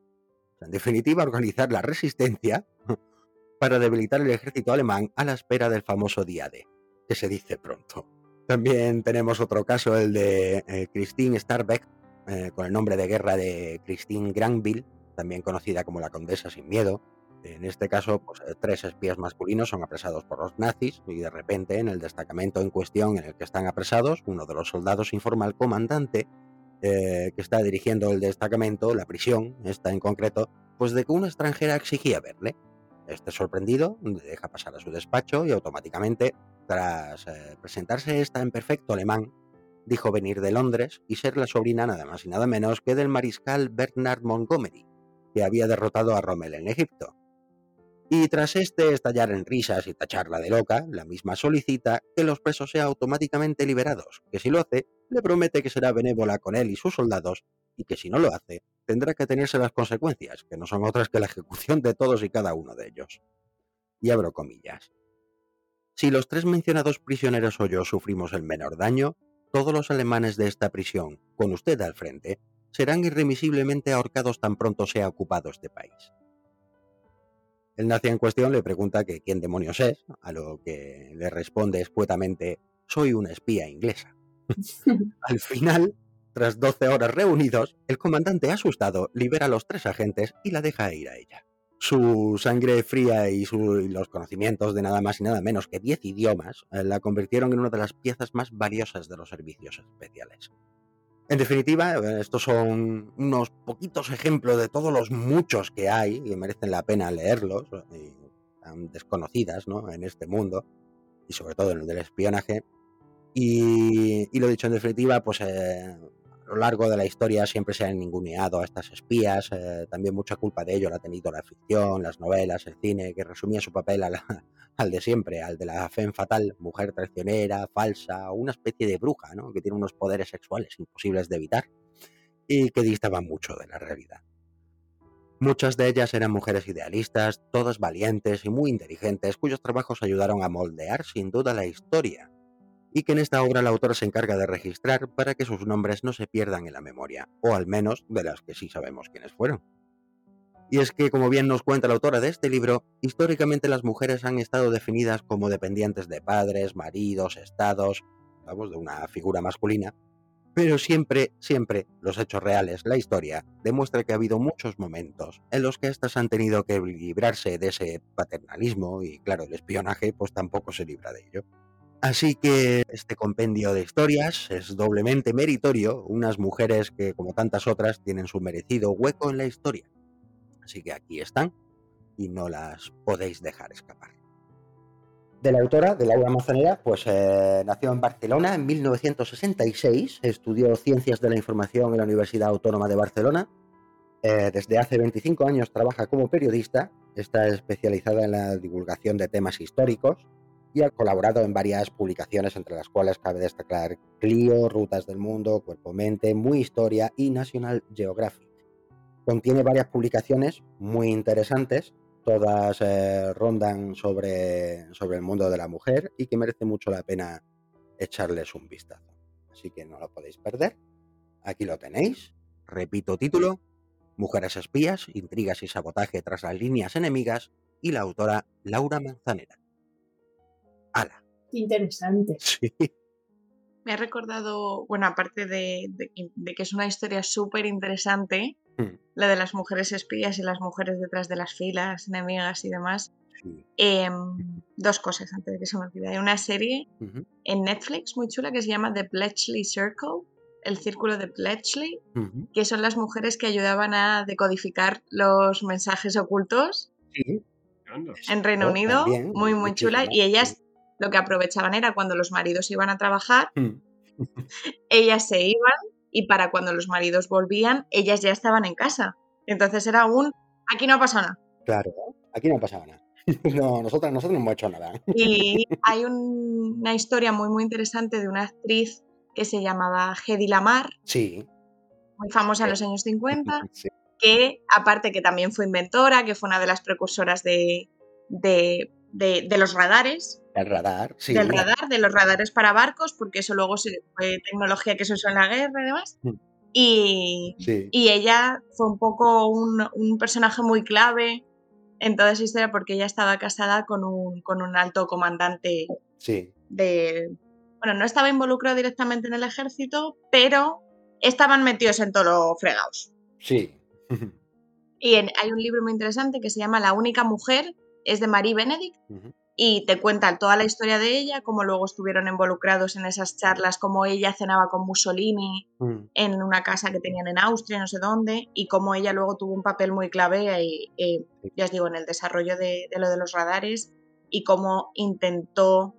En definitiva, organizar la resistencia para debilitar el ejército alemán a la espera del famoso día D, que se dice pronto. También tenemos otro caso, el de eh, Christine Starbeck, eh, con el nombre de guerra de Christine Granville, también conocida como la Condesa sin Miedo. En este caso, pues, eh, tres espías masculinos son apresados por los nazis y de repente en el destacamento en cuestión en el que están apresados, uno de los soldados informa al comandante eh, que está dirigiendo el destacamento, la prisión, esta en concreto, pues de que una extranjera exigía verle. Este sorprendido deja pasar a su despacho y automáticamente, tras eh, presentarse esta en perfecto alemán, dijo venir de Londres y ser la sobrina nada más y nada menos que del mariscal Bernard Montgomery, que había derrotado a Rommel en Egipto. Y tras este estallar en risas y tacharla de loca, la misma solicita que los presos sean automáticamente liberados, que si lo hace, le promete que será benévola con él y sus soldados, y que si no lo hace, tendrá que tenerse las consecuencias, que no son otras que la ejecución de todos y cada uno de ellos. Y abro comillas. Si los tres mencionados prisioneros o yo sufrimos el menor daño, todos los alemanes de esta prisión, con usted al frente, serán irremisiblemente ahorcados tan pronto sea ocupado este país. El nazi en cuestión le pregunta que quién demonios es, a lo que le responde escuetamente, soy una espía inglesa. Al final, tras 12 horas reunidos, el comandante asustado libera a los tres agentes y la deja ir a ella. Su sangre fría y, los conocimientos de nada más y nada menos que 10 idiomas eh, la convirtieron en una de las piezas más valiosas de los servicios especiales. En definitiva, estos son unos poquitos ejemplos de todos los muchos que hay y merecen la pena leerlos, y desconocidas ¿no? en este mundo, y sobre todo en el del espionaje. Y, y lo dicho, en definitiva, pues eh, lo largo de la historia siempre se han ninguneado a estas espías. eh, también mucha culpa de ello la ha tenido la ficción, las novelas, el cine, que resumía su papel al de siempre, al de la femme fatal, mujer traicionera, falsa, una especie de bruja, ¿no? que tiene unos poderes sexuales imposibles de evitar y que distaban mucho de la realidad. Muchas de ellas eran mujeres idealistas, todas valientes y muy inteligentes, cuyos trabajos ayudaron a moldear sin duda la historia, y que en esta obra la autora se encarga de registrar para que sus nombres no se pierdan en la memoria, o al menos de las que sí sabemos quiénes fueron. Y es que, como bien nos cuenta la autora de este libro, históricamente las mujeres han estado definidas como dependientes de padres, maridos, estados, vamos, de una figura masculina, pero siempre, siempre los hechos reales, la historia, demuestra que ha habido muchos momentos en los que éstas han tenido que librarse de ese paternalismo y claro, el espionaje pues tampoco se libra de ello. Así que este compendio de historias es doblemente meritorio, unas mujeres que como tantas otras tienen su merecido hueco en la historia. Así que aquí están y no las podéis dejar escapar. De la autora, de Laura Manzanera, pues eh, nació en Barcelona en 1966, estudió Ciencias de la Información en la Universidad Autónoma de Barcelona. Eh, desde hace 25 años trabaja como periodista, está especializada en la divulgación de temas históricos y ha colaborado en varias publicaciones, entre las cuales cabe destacar Clio, Rutas del Mundo, Cuerpo Mente, Muy Historia y National Geographic. Contiene varias publicaciones muy interesantes, todas eh, rondan sobre, sobre el mundo de la mujer y que merece mucho la pena echarles un vistazo. Así que no lo podéis perder. Aquí lo tenéis. Repito título. Mujeres espías, intrigas y sabotaje tras las líneas enemigas y la autora Laura Manzanera. Qué interesante. Sí. Me ha recordado, bueno, aparte de, de que- de que es una historia súper interesante, Mm, la de las mujeres espías y las mujeres detrás de las filas, enemigas y demás, sí. em, dos cosas antes de que se me olvide. Hay una serie en Netflix muy chula que se llama The Bletchley Circle, el círculo de Bletchley, que son las mujeres que ayudaban a decodificar los mensajes ocultos Sí. En Reino Oh, Unido, también, muy muy chula, y ellas. Lo que aprovechaban era cuando los maridos iban a trabajar, Mm, ellas se iban y para cuando los maridos volvían, ellas ya estaban en casa. Entonces era un, aquí no pasa nada. Claro, aquí no pasaba nada. No, nosotras, nosotros no hemos hecho nada. Y hay un- una historia muy muy interesante de una actriz que se llamaba Hedy Lamar, Sí. muy famosa en los años 50, sí. que aparte que también fue inventora, que fue una de las precursoras de, de, de- de los radares, El radar, sí. del radar, de los radares para barcos, porque eso luego se- fue tecnología que se usó en la guerra y demás. Mm. Y, Sí. y ella fue un poco un, un personaje muy clave en toda esa historia porque ella estaba casada con un, con un alto comandante Sí. de... Bueno, no estaba involucrado directamente en el ejército, pero estaban metidos en todos los fregados. Sí. Y en- hay un libro muy interesante que se llama La única mujer, es de Marie Benedict, Ujú. Y te cuenta toda la historia de ella, cómo luego estuvieron involucrados en esas charlas, cómo ella cenaba con Mussolini Mm, en una casa que tenían en Austria, no sé dónde, y cómo ella luego tuvo un papel muy clave, eh, ya os digo, en el desarrollo de, de lo de los radares y cómo intentó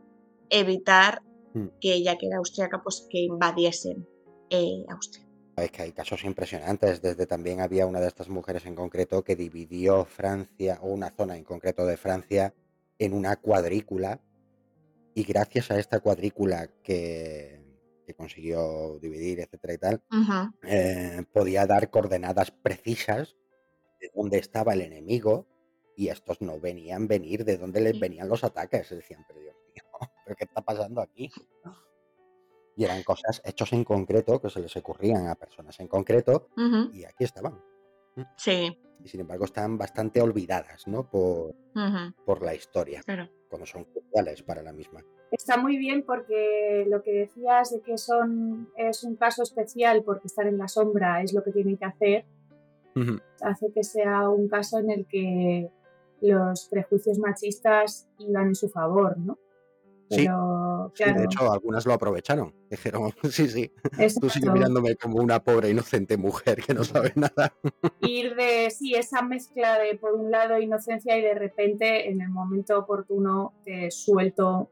evitar Mm. que ella, que era austriaca, pues que invadiesen eh, Austria. Es que hay casos impresionantes. Desde también había una de estas mujeres en concreto que dividió Francia, o una zona en concreto de Francia, en una cuadrícula. Y gracias a esta cuadrícula que, que consiguió dividir, etcétera y tal, eh, podía dar coordenadas precisas de dónde estaba el enemigo. Y estos no venían venir de dónde les venían los ataques. Decían, pero Dios mío, ¿pero qué está pasando aquí? Y eran cosas, hechos en concreto, que se les ocurrían a personas en concreto, y aquí estaban. Sí, Y sin embargo están bastante olvidadas, ¿no? Por, por la historia, claro. cuando son cruciales para la misma. Está muy bien porque lo que decías de que son es un caso especial porque estar en la sombra es lo que tienen que hacer, hace que sea un caso en el que los prejuicios machistas iban en su favor, ¿no? Sí, Pero, Sí, claro, de hecho, algunas lo aprovecharon. Dijeron, sí, sí, tú exacto. sigue mirándome como una pobre inocente mujer que no sabe nada. ir de, sí, esa mezcla de, por un lado, inocencia y de repente, en el momento oportuno, te suelto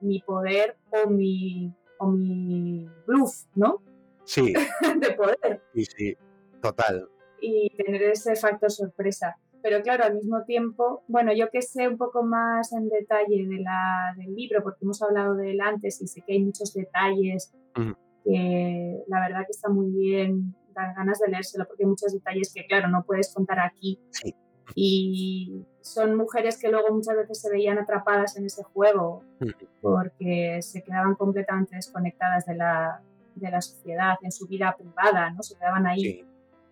mi poder o mi, o mi bluff, ¿no? Sí. de poder. Sí, sí, total. Y tener ese factor sorpresa. Pero claro, al mismo tiempo, bueno, yo que sé un poco más en detalle de la, del libro, porque hemos hablado de él antes y sé que hay muchos detalles que la verdad que está muy bien, dan ganas de leérselo, porque hay muchos detalles que, claro, no puedes contar aquí. Sí. Y son mujeres que luego muchas veces se veían atrapadas en ese juego porque se quedaban completamente desconectadas de la, de la sociedad, en su vida privada, ¿no? Se quedaban ahí. Sí,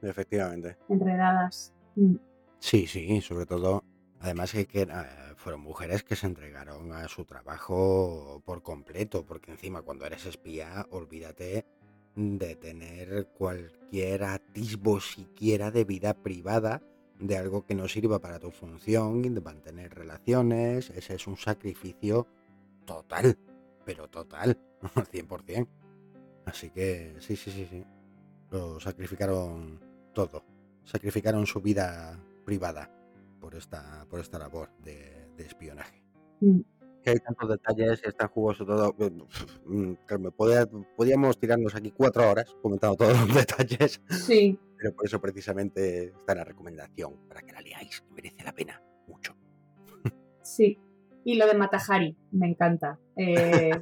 efectivamente. Enredadas. Mm. Sí, sí, sobre todo, además que, que eh, fueron mujeres que se entregaron a su trabajo por completo, porque encima cuando eres espía, olvídate de tener cualquier atisbo siquiera de vida privada, de algo que no sirva para tu función, de mantener relaciones, ese es un sacrificio total, pero total, al 100%. Así que sí, sí, sí, sí. Lo sacrificaron todo. Sacrificaron su vida privada por esta, por esta labor de, espionaje. Mm. Que hay tantos detalles, está jugoso todo. Mm, podíamos tirarnos aquí cuatro horas comentando todos los detalles. Sí. Pero por eso precisamente está la recomendación, para que la leáis, merece la pena mucho. Sí. Y lo de Matajari, me encanta. Eh...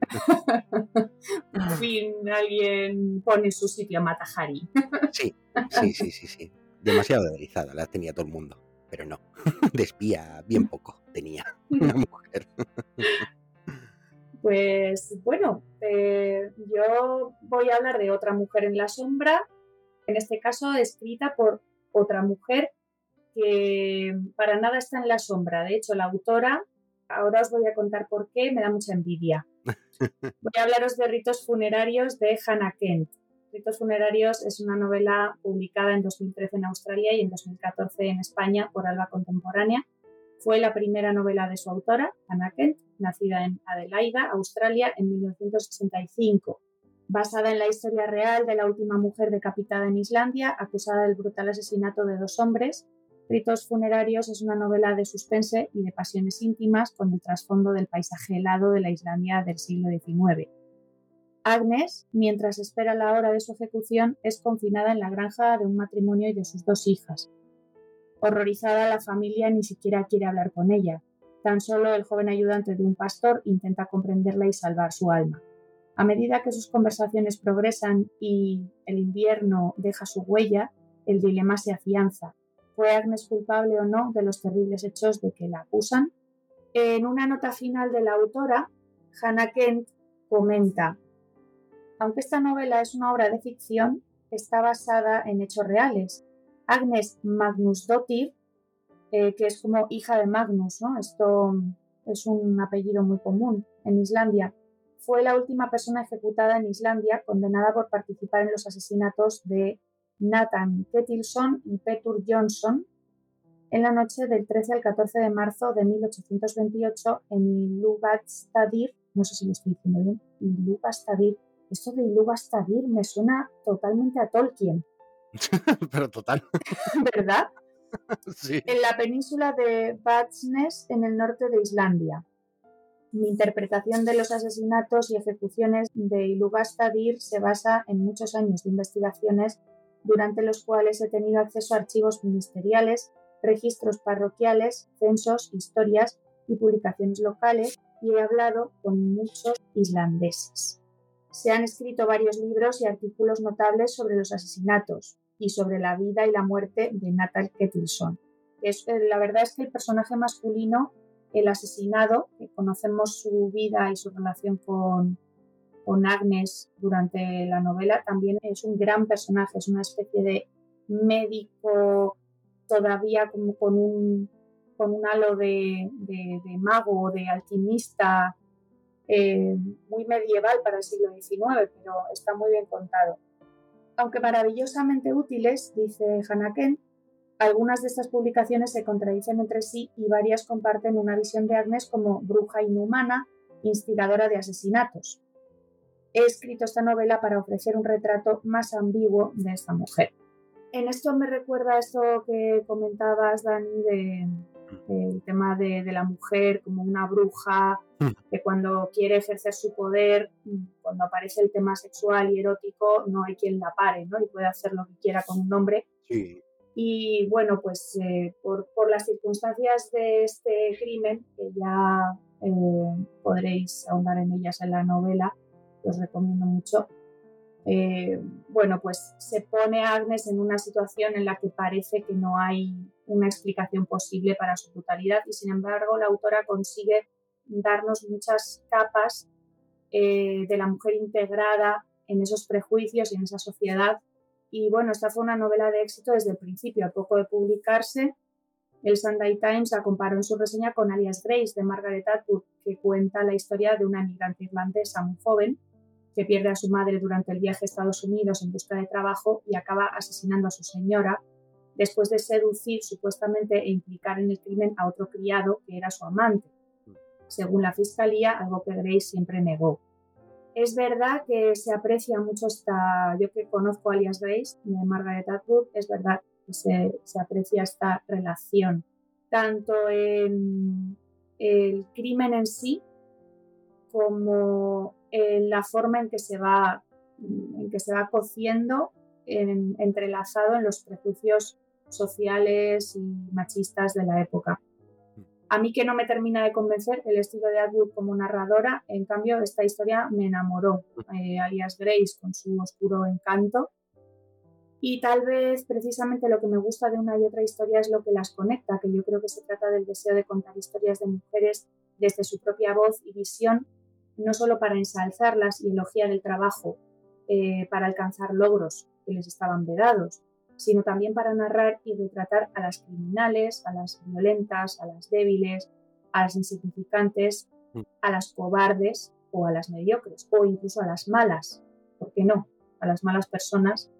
Por fin alguien pone su sitio a Matajari. sí, sí, sí, sí, sí demasiado deslizada, la tenía todo el mundo. Pero no, despía bien poco tenía una mujer. Pues bueno, eh, yo voy a hablar de otra mujer en la sombra, en este caso escrita por otra mujer que para nada está en la sombra. De hecho, la autora, ahora os voy a contar por qué, me da mucha envidia. Voy a hablaros de ritos funerarios de Hannah Kent. Ritos funerarios es una novela publicada en 2013 en Australia y en 2014 en España por Alba Contemporánea. Fue la primera novela de su autora, Anna Kent, nacida en Adelaida, Australia, en 1965. Basada en la historia real de la última mujer decapitada en Islandia, acusada del brutal asesinato de dos hombres, Ritos funerarios es una novela de suspense y de pasiones íntimas con el trasfondo del paisaje helado de la Islandia del siglo XIX. Agnes, mientras espera la hora de su ejecución, es confinada en la granja de un matrimonio y de sus dos hijas. Horrorizada, la familia ni siquiera quiere hablar con ella. Tan solo el joven ayudante de un pastor intenta comprenderla y salvar su alma. A medida que sus conversaciones progresan y el invierno deja su huella, el dilema se afianza. ¿Fue Agnes culpable o no de los terribles hechos de que la acusan? En una nota final de la autora, Hannah Kent comenta aunque esta novela es una obra de ficción, está basada en hechos reales. Agnes Magnusdottir, eh, que es como hija de Magnus. Esto es un apellido muy común en Islandia, fue la última persona ejecutada en Islandia condenada por participar en los asesinatos de Nathan Ketilson y Petur Johnson en la noche del 13 al 14 de marzo de 1828 en Iluvastadir, no sé si lo estoy diciendo bien, Iluvastadir, esto de Iluvastadir me suena totalmente a Tolkien. Pero total. ¿Verdad? sí. En la península de Batsnes, en el norte de Islandia. Mi interpretación de los asesinatos y ejecuciones de Iluvastadir se basa en muchos años de investigaciones durante los cuales he tenido acceso a archivos ministeriales, registros parroquiales, censos, historias y publicaciones locales y he hablado con muchos islandeses se han escrito varios libros y artículos notables sobre los asesinatos y sobre la vida y la muerte de Natal Ketilson. Es, eh, la verdad es que el personaje masculino, el asesinado, que conocemos su vida y su relación con, con Agnes durante la novela, también es un gran personaje, es una especie de médico todavía como con un, con un halo de, de, de mago, de alquimista, eh, muy medieval para el siglo XIX, pero está muy bien contado. Aunque maravillosamente útiles, dice Hannah algunas de estas publicaciones se contradicen entre sí y varias comparten una visión de Agnes como bruja inhumana, instigadora de asesinatos. He escrito esta novela para ofrecer un retrato más ambiguo de esta mujer. En esto me recuerda esto que comentabas, Dani, de, el tema de, la mujer como una bruja, mm. que cuando quiere ejercer su poder, mm, cuando aparece el tema sexual y erótico, no hay quien la pare, ¿no? Y puede hacer lo que quiera con un hombre. Y bueno, pues eh, por, las circunstancias de este crimen, que ya eh, podréis ahondar en ellas en la novela, os recomiendo mucho, eh, bueno, pues se pone Agnes en una situación en la que parece que no hay una explicación posible para su brutalidad y sin embargo la autora consigue darnos muchas capas eh, de la mujer integrada en esos prejuicios y en esa sociedad. Y bueno, esta fue una novela de éxito desde el principio, a poco de publicarse. El Sunday Times la comparó en su reseña con Alias Grace de Margaret Atwood, que cuenta la historia de una emigrante irlandesa muy joven que pierde a su madre durante el viaje a Estados Unidos en busca de trabajo y acaba asesinando a su señora después de seducir supuestamente e implicar en el crimen a otro criado que era su amante. Según la fiscalía, algo que Grace siempre negó. Es verdad que se aprecia mucho esta, yo que conozco alias Grace de Margaret Atwood, es verdad que se, se aprecia esta relación, tanto en el crimen en sí como la forma en que se va, en que se va cociendo, entrelazado en los prejuicios sociales y machistas de la época. A mí que no me termina de convencer el estilo de Atwood como narradora, en cambio esta historia me enamoró, eh, alias Grace, con su oscuro encanto. Y tal vez precisamente lo que me gusta de una y otra historia es lo que las conecta, que yo creo que se trata del deseo de contar historias de mujeres desde su propia voz y visión no solo para ensalzarlas y elogiar el trabajo eh, para alcanzar logros que les estaban vedados, sino también para narrar y retratar a las criminales, a las violentas, a las débiles, a las insignificantes, mm. a las cobardes o a las mediocres, o incluso a las malas, ¿por qué no? A las malas personas,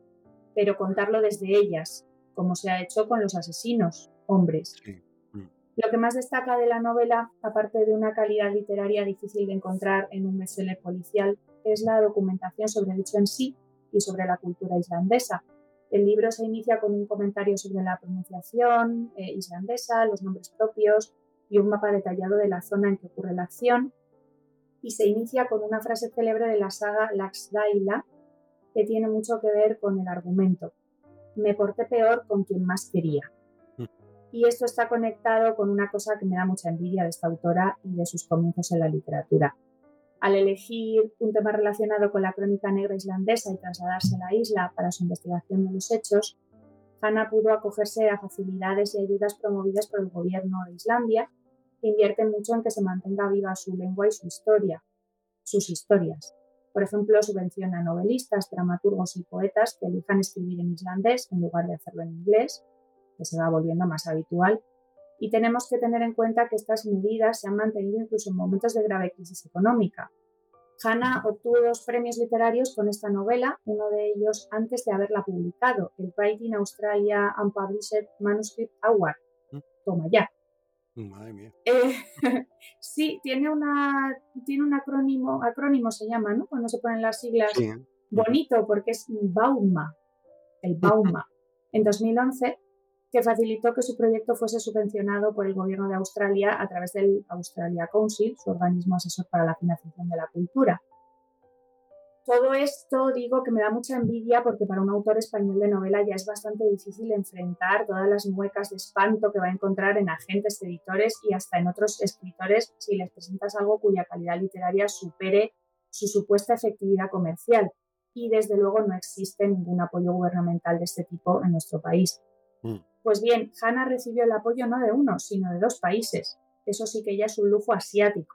pero contarlo desde ellas, como se ha hecho con los asesinos, hombres. Lo que más destaca de la novela, aparte de una calidad literaria difícil de encontrar en un bestseller policial, es la documentación sobre el hecho en sí y sobre la cultura islandesa. El libro se inicia con un comentario sobre la pronunciación eh, islandesa, los nombres propios y un mapa detallado de la zona en que ocurre la acción. Y se inicia con una frase célebre de la saga Laxdaila que tiene mucho que ver con el argumento. Me porté peor con quien más quería. Y esto está conectado con una cosa que me da mucha envidia de esta autora y de sus comienzos en la literatura. Al elegir un tema relacionado con la crónica negra islandesa y trasladarse a la isla para su investigación de los hechos, Hannah pudo acogerse a facilidades y ayudas promovidas por el gobierno de Islandia, que invierte mucho en que se mantenga viva su lengua y su historia, sus historias. Por ejemplo, subvenciona novelistas, dramaturgos y poetas que elijan escribir en islandés en lugar de hacerlo en inglés, que se va volviendo más habitual. Y tenemos que tener en cuenta que estas medidas se han mantenido incluso en momentos de grave crisis económica. Hannah obtuvo dos premios literarios con esta novela, uno de ellos antes de haberla publicado, el Writing Australia Unpublished Manuscript Award. Mm. Toma ya. Madre mía. Eh, sí, tiene, una, tiene un acrónimo, acrónimo se llama, ¿no? Cuando se ponen las siglas. Bonito, porque es Bauma, el Bauma. En 2011 que facilitó que su proyecto fuese subvencionado por el gobierno de Australia a través del Australia Council, su organismo asesor para la financiación de la cultura. Todo esto digo que me da mucha envidia porque para un autor español de novela ya es bastante difícil enfrentar todas las muecas de espanto que va a encontrar en agentes, editores y hasta en otros escritores si les presentas algo cuya calidad literaria supere su supuesta efectividad comercial. Y desde luego no existe ningún apoyo gubernamental de este tipo en nuestro país. Mm. Pues bien, Hannah recibió el apoyo no de uno, sino de dos países. Eso sí que ya es un lujo asiático.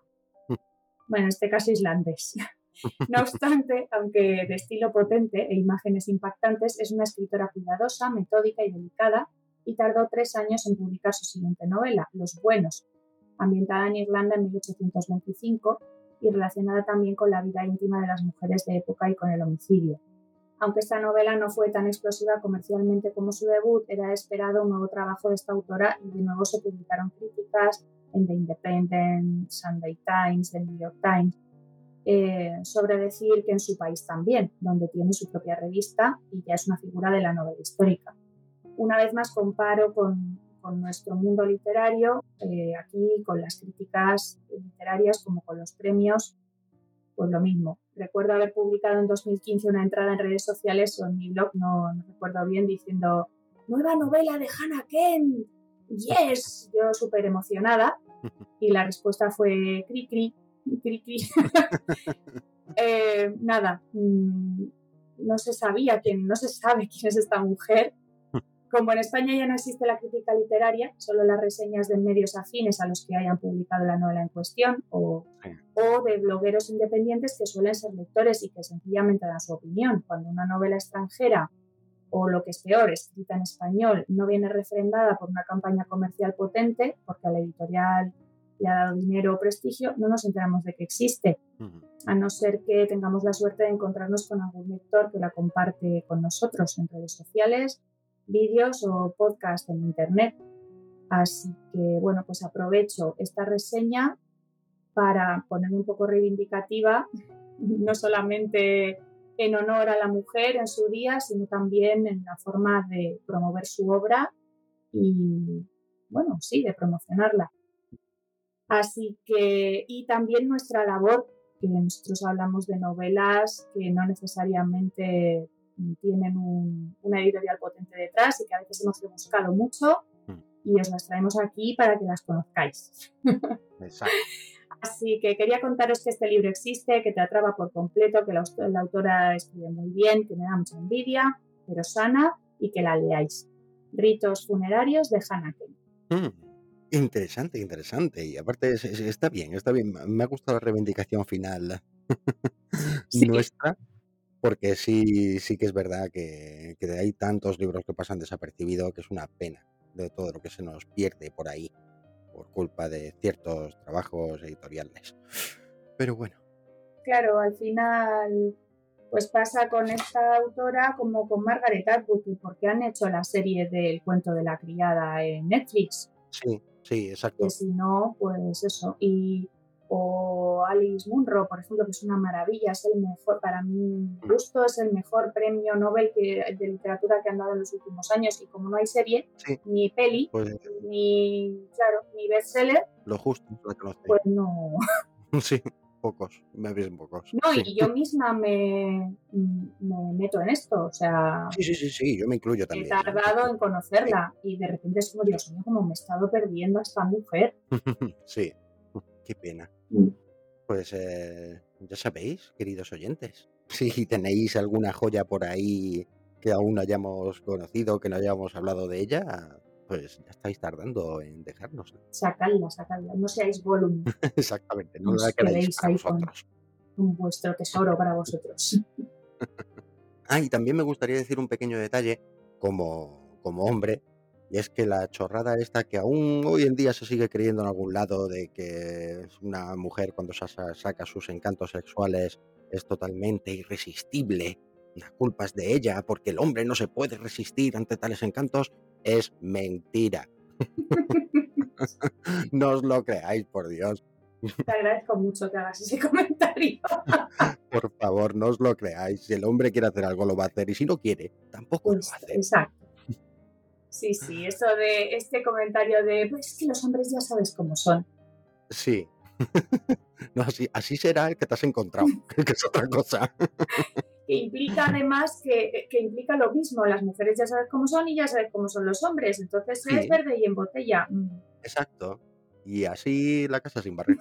Bueno, en este caso islandés. No obstante, aunque de estilo potente e imágenes impactantes, es una escritora cuidadosa, metódica y delicada y tardó tres años en publicar su siguiente novela, Los Buenos, ambientada en Irlanda en 1825 y relacionada también con la vida íntima de las mujeres de época y con el homicidio. Aunque esta novela no fue tan explosiva comercialmente como su debut, era esperado un nuevo trabajo de esta autora y de nuevo se publicaron críticas en The Independent, Sunday Times, The New York Times, eh, sobre decir que en su país también, donde tiene su propia revista y ya es una figura de la novela histórica. Una vez más comparo con, nuestro mundo literario, eh, aquí con las críticas literarias como con los premios, pues lo mismo. Recuerdo haber publicado en 2015 una entrada en redes sociales o en mi blog, no, no recuerdo bien, diciendo, nueva novela de Hannah Kent, yes, yo súper emocionada. Y la respuesta fue cri cri, cri cri. Eh, nada, mm, no se sabía quién, no se sabe quién es esta mujer. Como en España ya no existe la crítica literaria, solo las reseñas de medios afines a los que hayan publicado la novela en cuestión o, o de blogueros independientes que suelen ser lectores y que sencillamente dan su opinión. Cuando una novela extranjera o lo que es peor, escrita en español, no viene refrendada por una campaña comercial potente, porque a la editorial le ha dado dinero o prestigio, no nos enteramos de que existe, a no ser que tengamos la suerte de encontrarnos con algún lector que la comparte con nosotros en redes sociales, vídeos o podcast en Internet. Así que, bueno, pues aprovecho esta reseña para ponerme un poco reivindicativa, no solamente en honor a la mujer en su día, sino también en la forma de promover su obra y, bueno, sí, de promocionarla. Así que, y también nuestra labor, que nosotros hablamos de novelas que no necesariamente tienen una editorial potente detrás y que a veces hemos buscado mucho mm. y os las traemos aquí para que las conozcáis. Exacto. Así que quería contaros que este libro existe, que te atrapa por completo, que la, autora escribe muy bien, que me da mucha envidia, pero sana y que la leáis. Ritos funerarios de Hannah mm, interesante, interesante. Y aparte está bien, está bien. Me ha gustado la reivindicación final nuestra, porque sí, sí que es verdad que, que hay tantos libros que pasan desapercibidos que es una pena de todo lo que se nos pierde por ahí por culpa de ciertos trabajos editoriales. Pero bueno. Claro, al final pues pasa con esta autora como con Margaret Atwood, porque han hecho la serie del cuento de la criada en Netflix. Sí, sí, exacto. Que si no, pues eso. Y o Alice Munro, por ejemplo, que es una maravilla, es el mejor, para mí gusto, es el mejor premio Nobel que, de literatura que han dado en los últimos años y como no hay serie, ni peli, pues ni, claro, ni bestseller, lo justo, pues no. Sí, pocos, me ven pocos. No, y yo misma me, me, meto en esto, o sea... Sí, sí, sí, sí, yo me incluyo también. He tardado en conocerla y de repente es como, Dios mío, como me he estado perdiendo a esta mujer. sí, qué pena. Mm. Pues eh, ya sabéis, queridos oyentes, si tenéis alguna joya por ahí que aún no hayamos conocido, que no hayamos hablado de ella, pues ya estáis tardando en dejarnos. Sacadla, sacadla, no seáis volumen. Exactamente, no, la queréis para vosotros. Un vuestro tesoro para vosotros. ah, y también me gustaría decir un pequeño detalle como, como hombre, y es que la chorrada esta que aún hoy en día se sigue creyendo en algún lado de que una mujer cuando saca sus encantos sexuales es totalmente irresistible, la culpa es de ella porque el hombre no se puede resistir ante tales encantos, es mentira. no os lo creáis, por Dios. Te agradezco mucho que hagas ese comentario. por favor, no os lo creáis. Si el hombre quiere hacer algo, lo va a hacer. Y si no quiere, tampoco lo va a hacer. Exacto. Sí, sí, eso de este comentario de, pues es que los hombres ya sabes cómo son. Sí. no, así, así será el que te has encontrado, que es otra cosa. que implica además que, que, implica lo mismo, las mujeres ya sabes cómo son y ya sabes cómo son los hombres, entonces es verde y en botella. Mm. Exacto. Y así la casa sin barrer.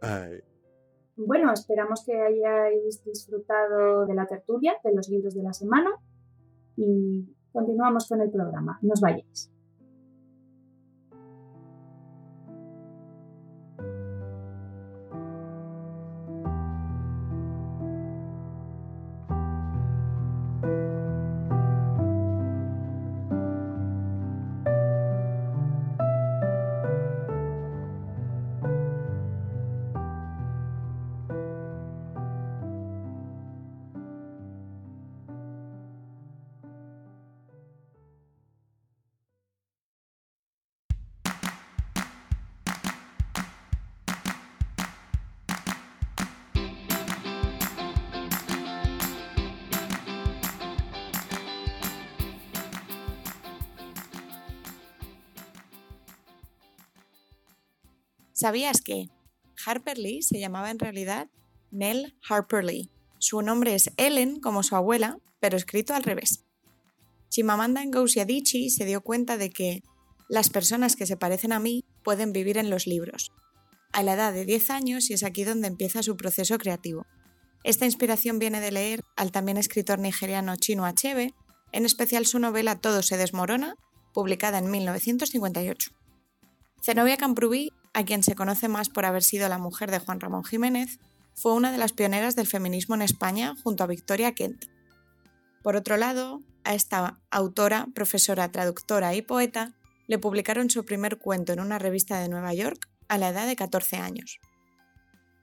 Ay. Bueno, esperamos que hayáis disfrutado de la tertulia, de los libros de la semana y continuamos con el programa. Nos vayáis. ¿Sabías que Harper Lee se llamaba en realidad Nell Harper Lee? Su nombre es Ellen, como su abuela, pero escrito al revés. Chimamanda Ngozi Adichie se dio cuenta de que las personas que se parecen a mí pueden vivir en los libros. A la edad de 10 años y es aquí donde empieza su proceso creativo. Esta inspiración viene de leer al también escritor nigeriano Chino Achebe, en especial su novela Todo se desmorona, publicada en 1958. Zenobia Camprubí, a quien se conoce más por haber sido la mujer de Juan Ramón Jiménez, fue una de las pioneras del feminismo en España junto a Victoria Kent. Por otro lado, a esta autora, profesora, traductora y poeta le publicaron su primer cuento en una revista de Nueva York a la edad de 14 años.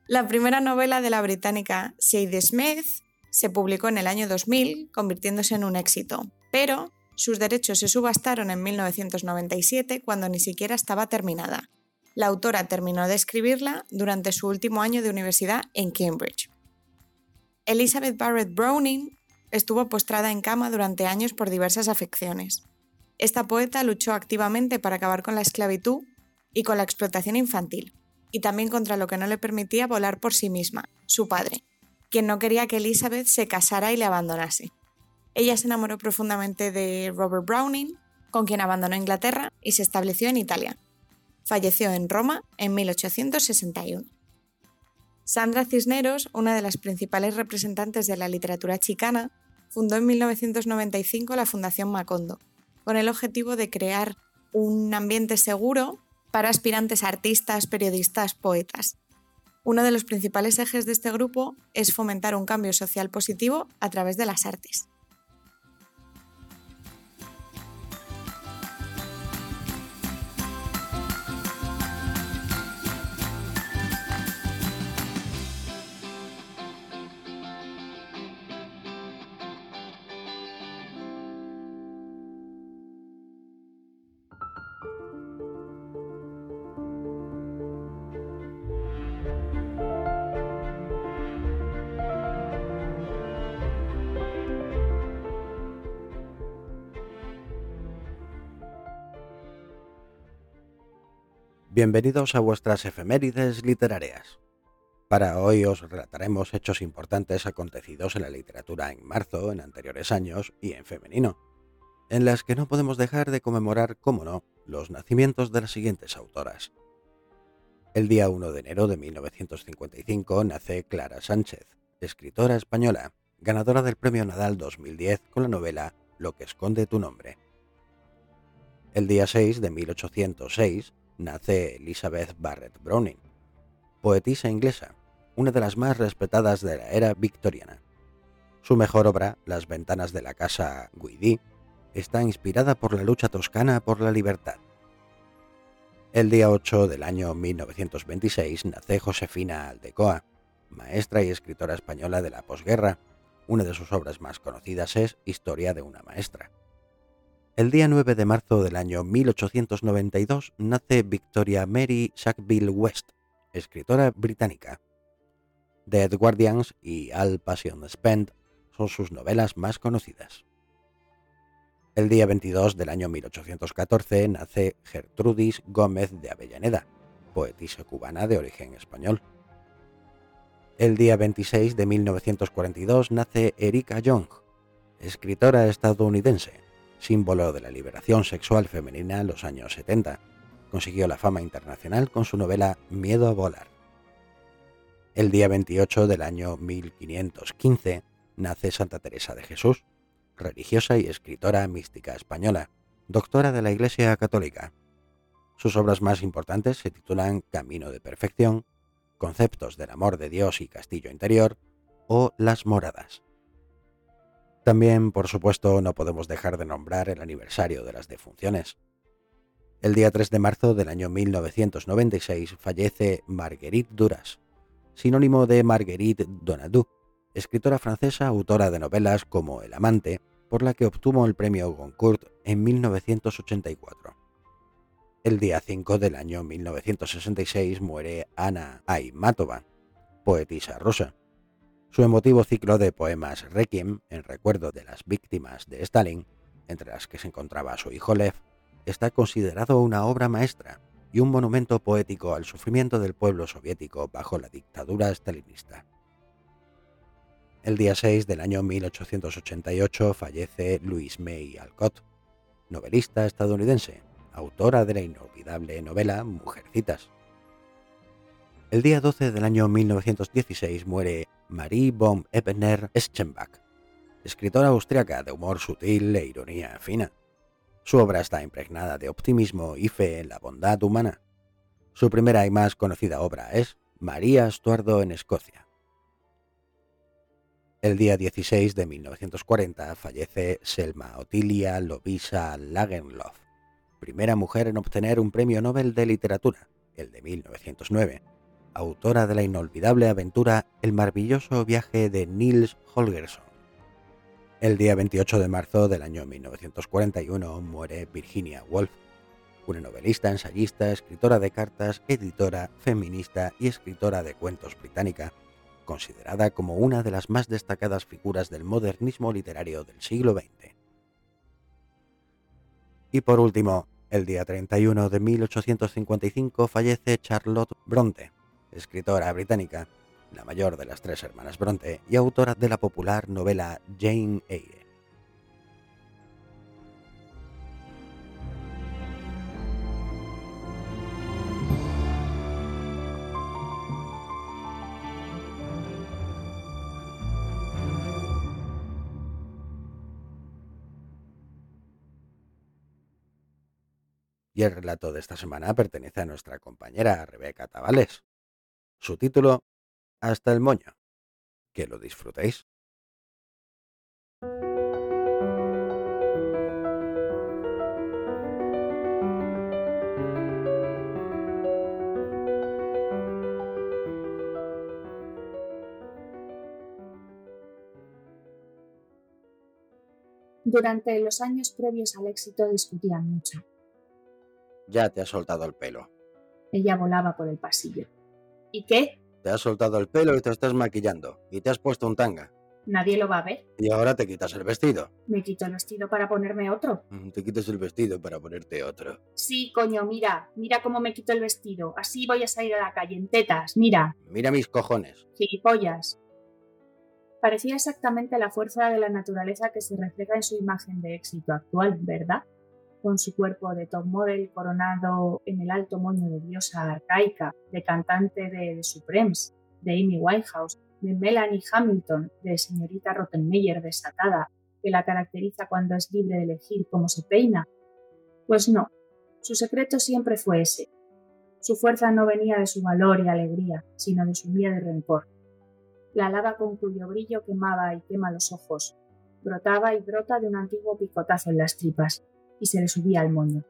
La primera novela de la británica Sadie Smith se publicó en el año 2000, convirtiéndose en un éxito, pero sus derechos se subastaron en 1997 cuando ni siquiera estaba terminada. La autora terminó de escribirla durante su último año de universidad en Cambridge. Elizabeth Barrett Browning estuvo postrada en cama durante años por diversas afecciones. Esta poeta luchó activamente para acabar con la esclavitud y con la explotación infantil, y también contra lo que no le permitía volar por sí misma, su padre, quien no quería que Elizabeth se casara y le abandonase. Ella se enamoró profundamente de Robert Browning, con quien abandonó Inglaterra y se estableció en Italia. Falleció en Roma en 1861. Sandra Cisneros, una de las principales representantes de la literatura chicana, fundó en 1995 la Fundación Macondo, con el objetivo de crear un ambiente seguro para aspirantes artistas, periodistas, poetas. Uno de los principales ejes de este grupo es fomentar un cambio social positivo a través de las artes. Bienvenidos a vuestras efemérides literarias. Para hoy os relataremos hechos importantes acontecidos en la literatura en marzo, en anteriores años y en femenino, en las que no podemos dejar de conmemorar, como no, los nacimientos de las siguientes autoras. El día 1 de enero de 1955 nace Clara Sánchez, escritora española, ganadora del Premio Nadal 2010 con la novela Lo que esconde tu nombre. El día 6 de 1806 nace Elizabeth Barrett Browning, poetisa inglesa, una de las más respetadas de la era victoriana. Su mejor obra, Las ventanas de la casa Guidi, está inspirada por la lucha toscana por la libertad. El día 8 del año 1926 nace Josefina Aldecoa, maestra y escritora española de la posguerra. Una de sus obras más conocidas es Historia de una maestra. El día 9 de marzo del año 1892 nace Victoria Mary Sackville West, escritora británica. Dead Guardians y All Passion Spent son sus novelas más conocidas. El día 22 del año 1814 nace Gertrudis Gómez de Avellaneda, poetisa cubana de origen español. El día 26 de 1942 nace Erika Young, escritora estadounidense símbolo de la liberación sexual femenina en los años 70. Consiguió la fama internacional con su novela Miedo a volar. El día 28 del año 1515 nace Santa Teresa de Jesús, religiosa y escritora mística española, doctora de la Iglesia Católica. Sus obras más importantes se titulan Camino de Perfección, Conceptos del Amor de Dios y Castillo Interior o Las Moradas. También, por supuesto, no podemos dejar de nombrar el aniversario de las defunciones. El día 3 de marzo del año 1996 fallece Marguerite Duras, sinónimo de Marguerite Donadou, escritora francesa autora de novelas como El amante, por la que obtuvo el premio Goncourt en 1984. El día 5 del año 1966 muere Ana Aymatova, poetisa rusa. Su emotivo ciclo de poemas Requiem, en recuerdo de las víctimas de Stalin, entre las que se encontraba su hijo Lev, está considerado una obra maestra y un monumento poético al sufrimiento del pueblo soviético bajo la dictadura stalinista. El día 6 del año 1888 fallece Louise May Alcott, novelista estadounidense, autora de la inolvidable novela Mujercitas. El día 12 del año 1916 muere Marie von Ebner Eschenbach, escritora austriaca de humor sutil e ironía fina. Su obra está impregnada de optimismo y fe en la bondad humana. Su primera y más conocida obra es María Estuardo en Escocia. El día 16 de 1940 fallece Selma Otilia Lovisa Lagerlof, primera mujer en obtener un premio Nobel de Literatura, el de 1909, autora de la inolvidable aventura El maravilloso viaje de Niels Holgersson. El día 28 de marzo del año 1941 muere Virginia Woolf, una novelista, ensayista, escritora de cartas, editora, feminista y escritora de cuentos británica, considerada como una de las más destacadas figuras del modernismo literario del siglo XX. Y por último, el día 31 de 1855 fallece Charlotte Bronte, escritora británica, la mayor de las tres hermanas Bronte y autora de la popular novela Jane Eyre. Y el relato de esta semana pertenece a nuestra compañera Rebeca Tavales. Su título hasta el moño. Que lo disfrutéis. Durante los años previos al éxito discutían mucho. Ya te has soltado el pelo. Ella volaba por el pasillo. ¿Y qué? Te has soltado el pelo y te estás maquillando. Y te has puesto un tanga. Nadie lo va a ver. Y ahora te quitas el vestido. Me quito el vestido para ponerme otro. Mm, Te quitas el vestido para ponerte otro. Sí, coño, mira. Mira cómo me quito el vestido. Así voy a salir a la calle en tetas. Mira. Mira mis cojones. Gilipollas. Parecía exactamente la fuerza de la naturaleza que se refleja en su imagen de éxito actual, ¿verdad? Con su cuerpo de top model coronado en el alto moño de diosa arcaica, de cantante de The Supremes, de Amy Winehouse, de Melanie Hamilton, de señorita Rottenmeier desatada, que la caracteriza cuando es libre de elegir cómo se peina. Pues no, su secreto siempre fue ese. Su fuerza no venía de su valor y alegría, sino de su miedo y rencor. La lava con cuyo brillo quemaba y quema los ojos, brotaba y brota de un antiguo picotazo en las tripas, y se le subía al moño.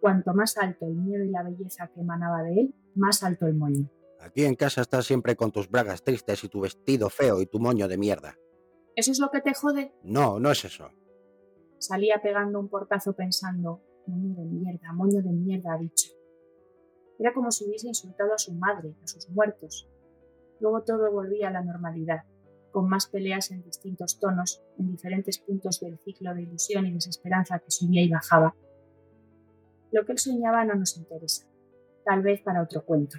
Cuanto más alto el miedo y la belleza que emanaba de él, más alto el moño. Aquí en casa estás siempre con tus bragas tristes y tu vestido feo y tu moño de mierda. ¿Eso es lo que te jode? No, no es eso. Salía pegando un portazo pensando, moño de mierda, moño de mierda, ha dicho. Era como si hubiese insultado a su madre, a sus muertos. Luego todo volvía a la normalidad, con más peleas en distintos tonos, en diferentes puntos del ciclo de ilusión y desesperanza que subía y bajaba. Lo que él soñaba no nos interesa, tal vez para otro cuento.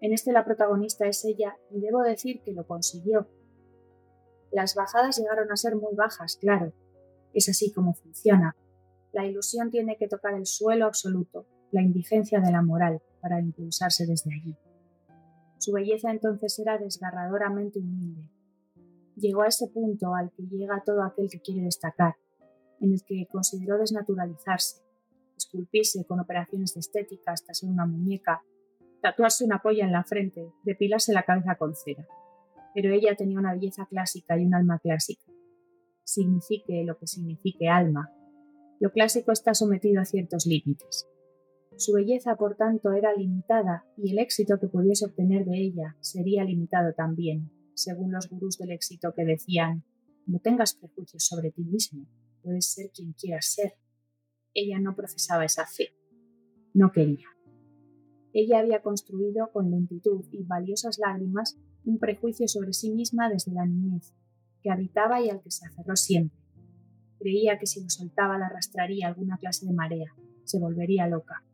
En este la protagonista es ella y debo decir que lo consiguió. Las bajadas llegaron a ser muy bajas, claro. Es así como funciona. La ilusión tiene que tocar el suelo absoluto, la indigencia de la moral, para impulsarse desde allí. Su belleza entonces era desgarradoramente humilde. Llegó a ese punto al que llega todo aquel que quiere destacar, en el que consideró desnaturalizarse, esculpirse con operaciones de estética hasta ser una muñeca, tatuarse una polla en la frente, depilarse la cabeza con cera. Pero ella tenía una belleza clásica y un alma clásica. Signifique lo que signifique alma, lo clásico está sometido a ciertos límites. Su belleza, por tanto, era limitada y el éxito que pudiese obtener de ella sería limitado también, según los gurús del éxito que decían, no tengas prejuicios sobre ti mismo, puedes ser quien quieras ser. Ella no profesaba esa fe. No quería. Ella había construido con lentitud y valiosas lágrimas un prejuicio sobre sí misma desde la niñez, que habitaba y al que se aferró siempre. Creía que si lo soltaba la arrastraría alguna clase de marea, se volvería loca.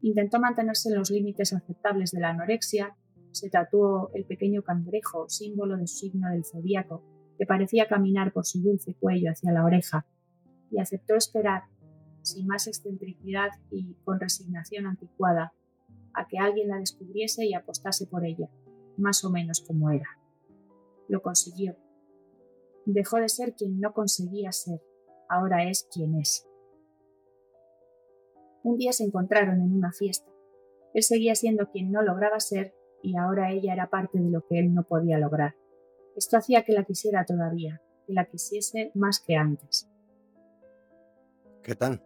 Intentó mantenerse en los límites aceptables de la anorexia, se tatuó el pequeño cangrejo, símbolo del signo del zodíaco, que parecía caminar por su dulce cuello hacia la oreja, y aceptó esperar, sin más excentricidad y con resignación anticuada, a que alguien la descubriese y apostase por ella, más o menos como era. Lo consiguió. Dejó de ser quien no conseguía ser, ahora es quien es. Un día se encontraron en una fiesta. Él seguía siendo quien no lograba ser y ahora ella era parte de lo que él no podía lograr. Esto hacía que la quisiera todavía, que la quisiese más que antes. ¿Qué tal?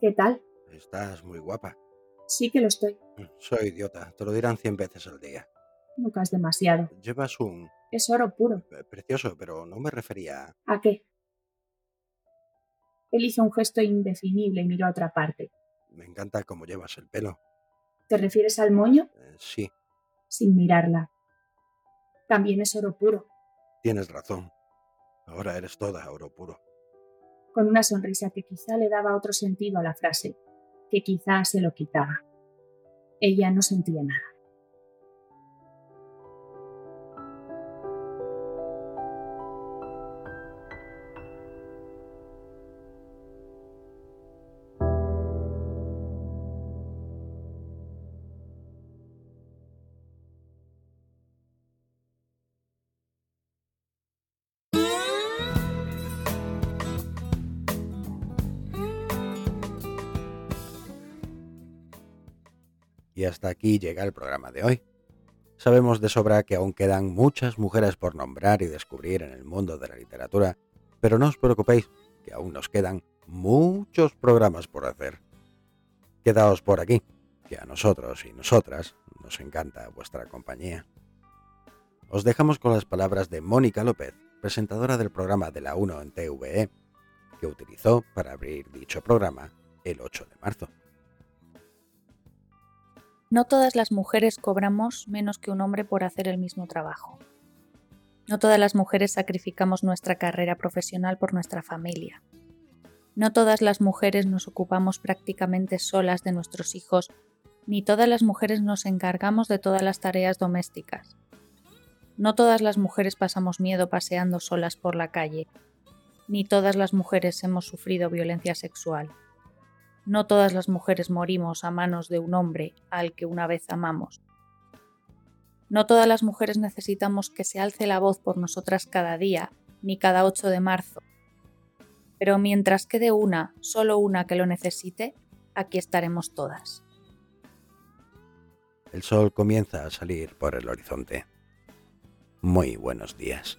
¿Qué tal? Estás muy guapa. Sí que lo estoy. Soy idiota, te lo dirán cien veces al día. Nunca es demasiado. Llevas un... Es oro puro. Precioso, pero no me refería... ¿A qué? Él hizo un gesto indefinible y miró a otra parte. Me encanta cómo llevas el pelo. ¿Te refieres al moño? Eh, sí. Sin mirarla. También es oro puro. Tienes razón. Ahora eres toda oro puro. Con una sonrisa que quizá le daba otro sentido a la frase, que quizá se lo quitaba. Ella no sentía nada. Hasta aquí llega el programa de hoy. Sabemos de sobra que aún quedan muchas mujeres por nombrar y descubrir en el mundo de la literatura, pero no os preocupéis, que aún nos quedan muchos programas por hacer. Quedaos por aquí, que a nosotros y nosotras nos encanta vuestra compañía. Os dejamos con las palabras de Mónica López, presentadora del programa de la 1 en TVE, que utilizó para abrir dicho programa el 8 de marzo. No todas las mujeres cobramos menos que un hombre por hacer el mismo trabajo. No todas las mujeres sacrificamos nuestra carrera profesional por nuestra familia. No todas las mujeres nos ocupamos prácticamente solas de nuestros hijos, ni todas las mujeres nos encargamos de todas las tareas domésticas. No todas las mujeres pasamos miedo paseando solas por la calle, ni todas las mujeres hemos sufrido violencia sexual. No todas las mujeres morimos a manos de un hombre al que una vez amamos. No todas las mujeres necesitamos que se alce la voz por nosotras cada día, ni cada 8 de marzo. Pero mientras quede una, solo una que lo necesite, aquí estaremos todas. El sol comienza a salir por el horizonte. Muy buenos días.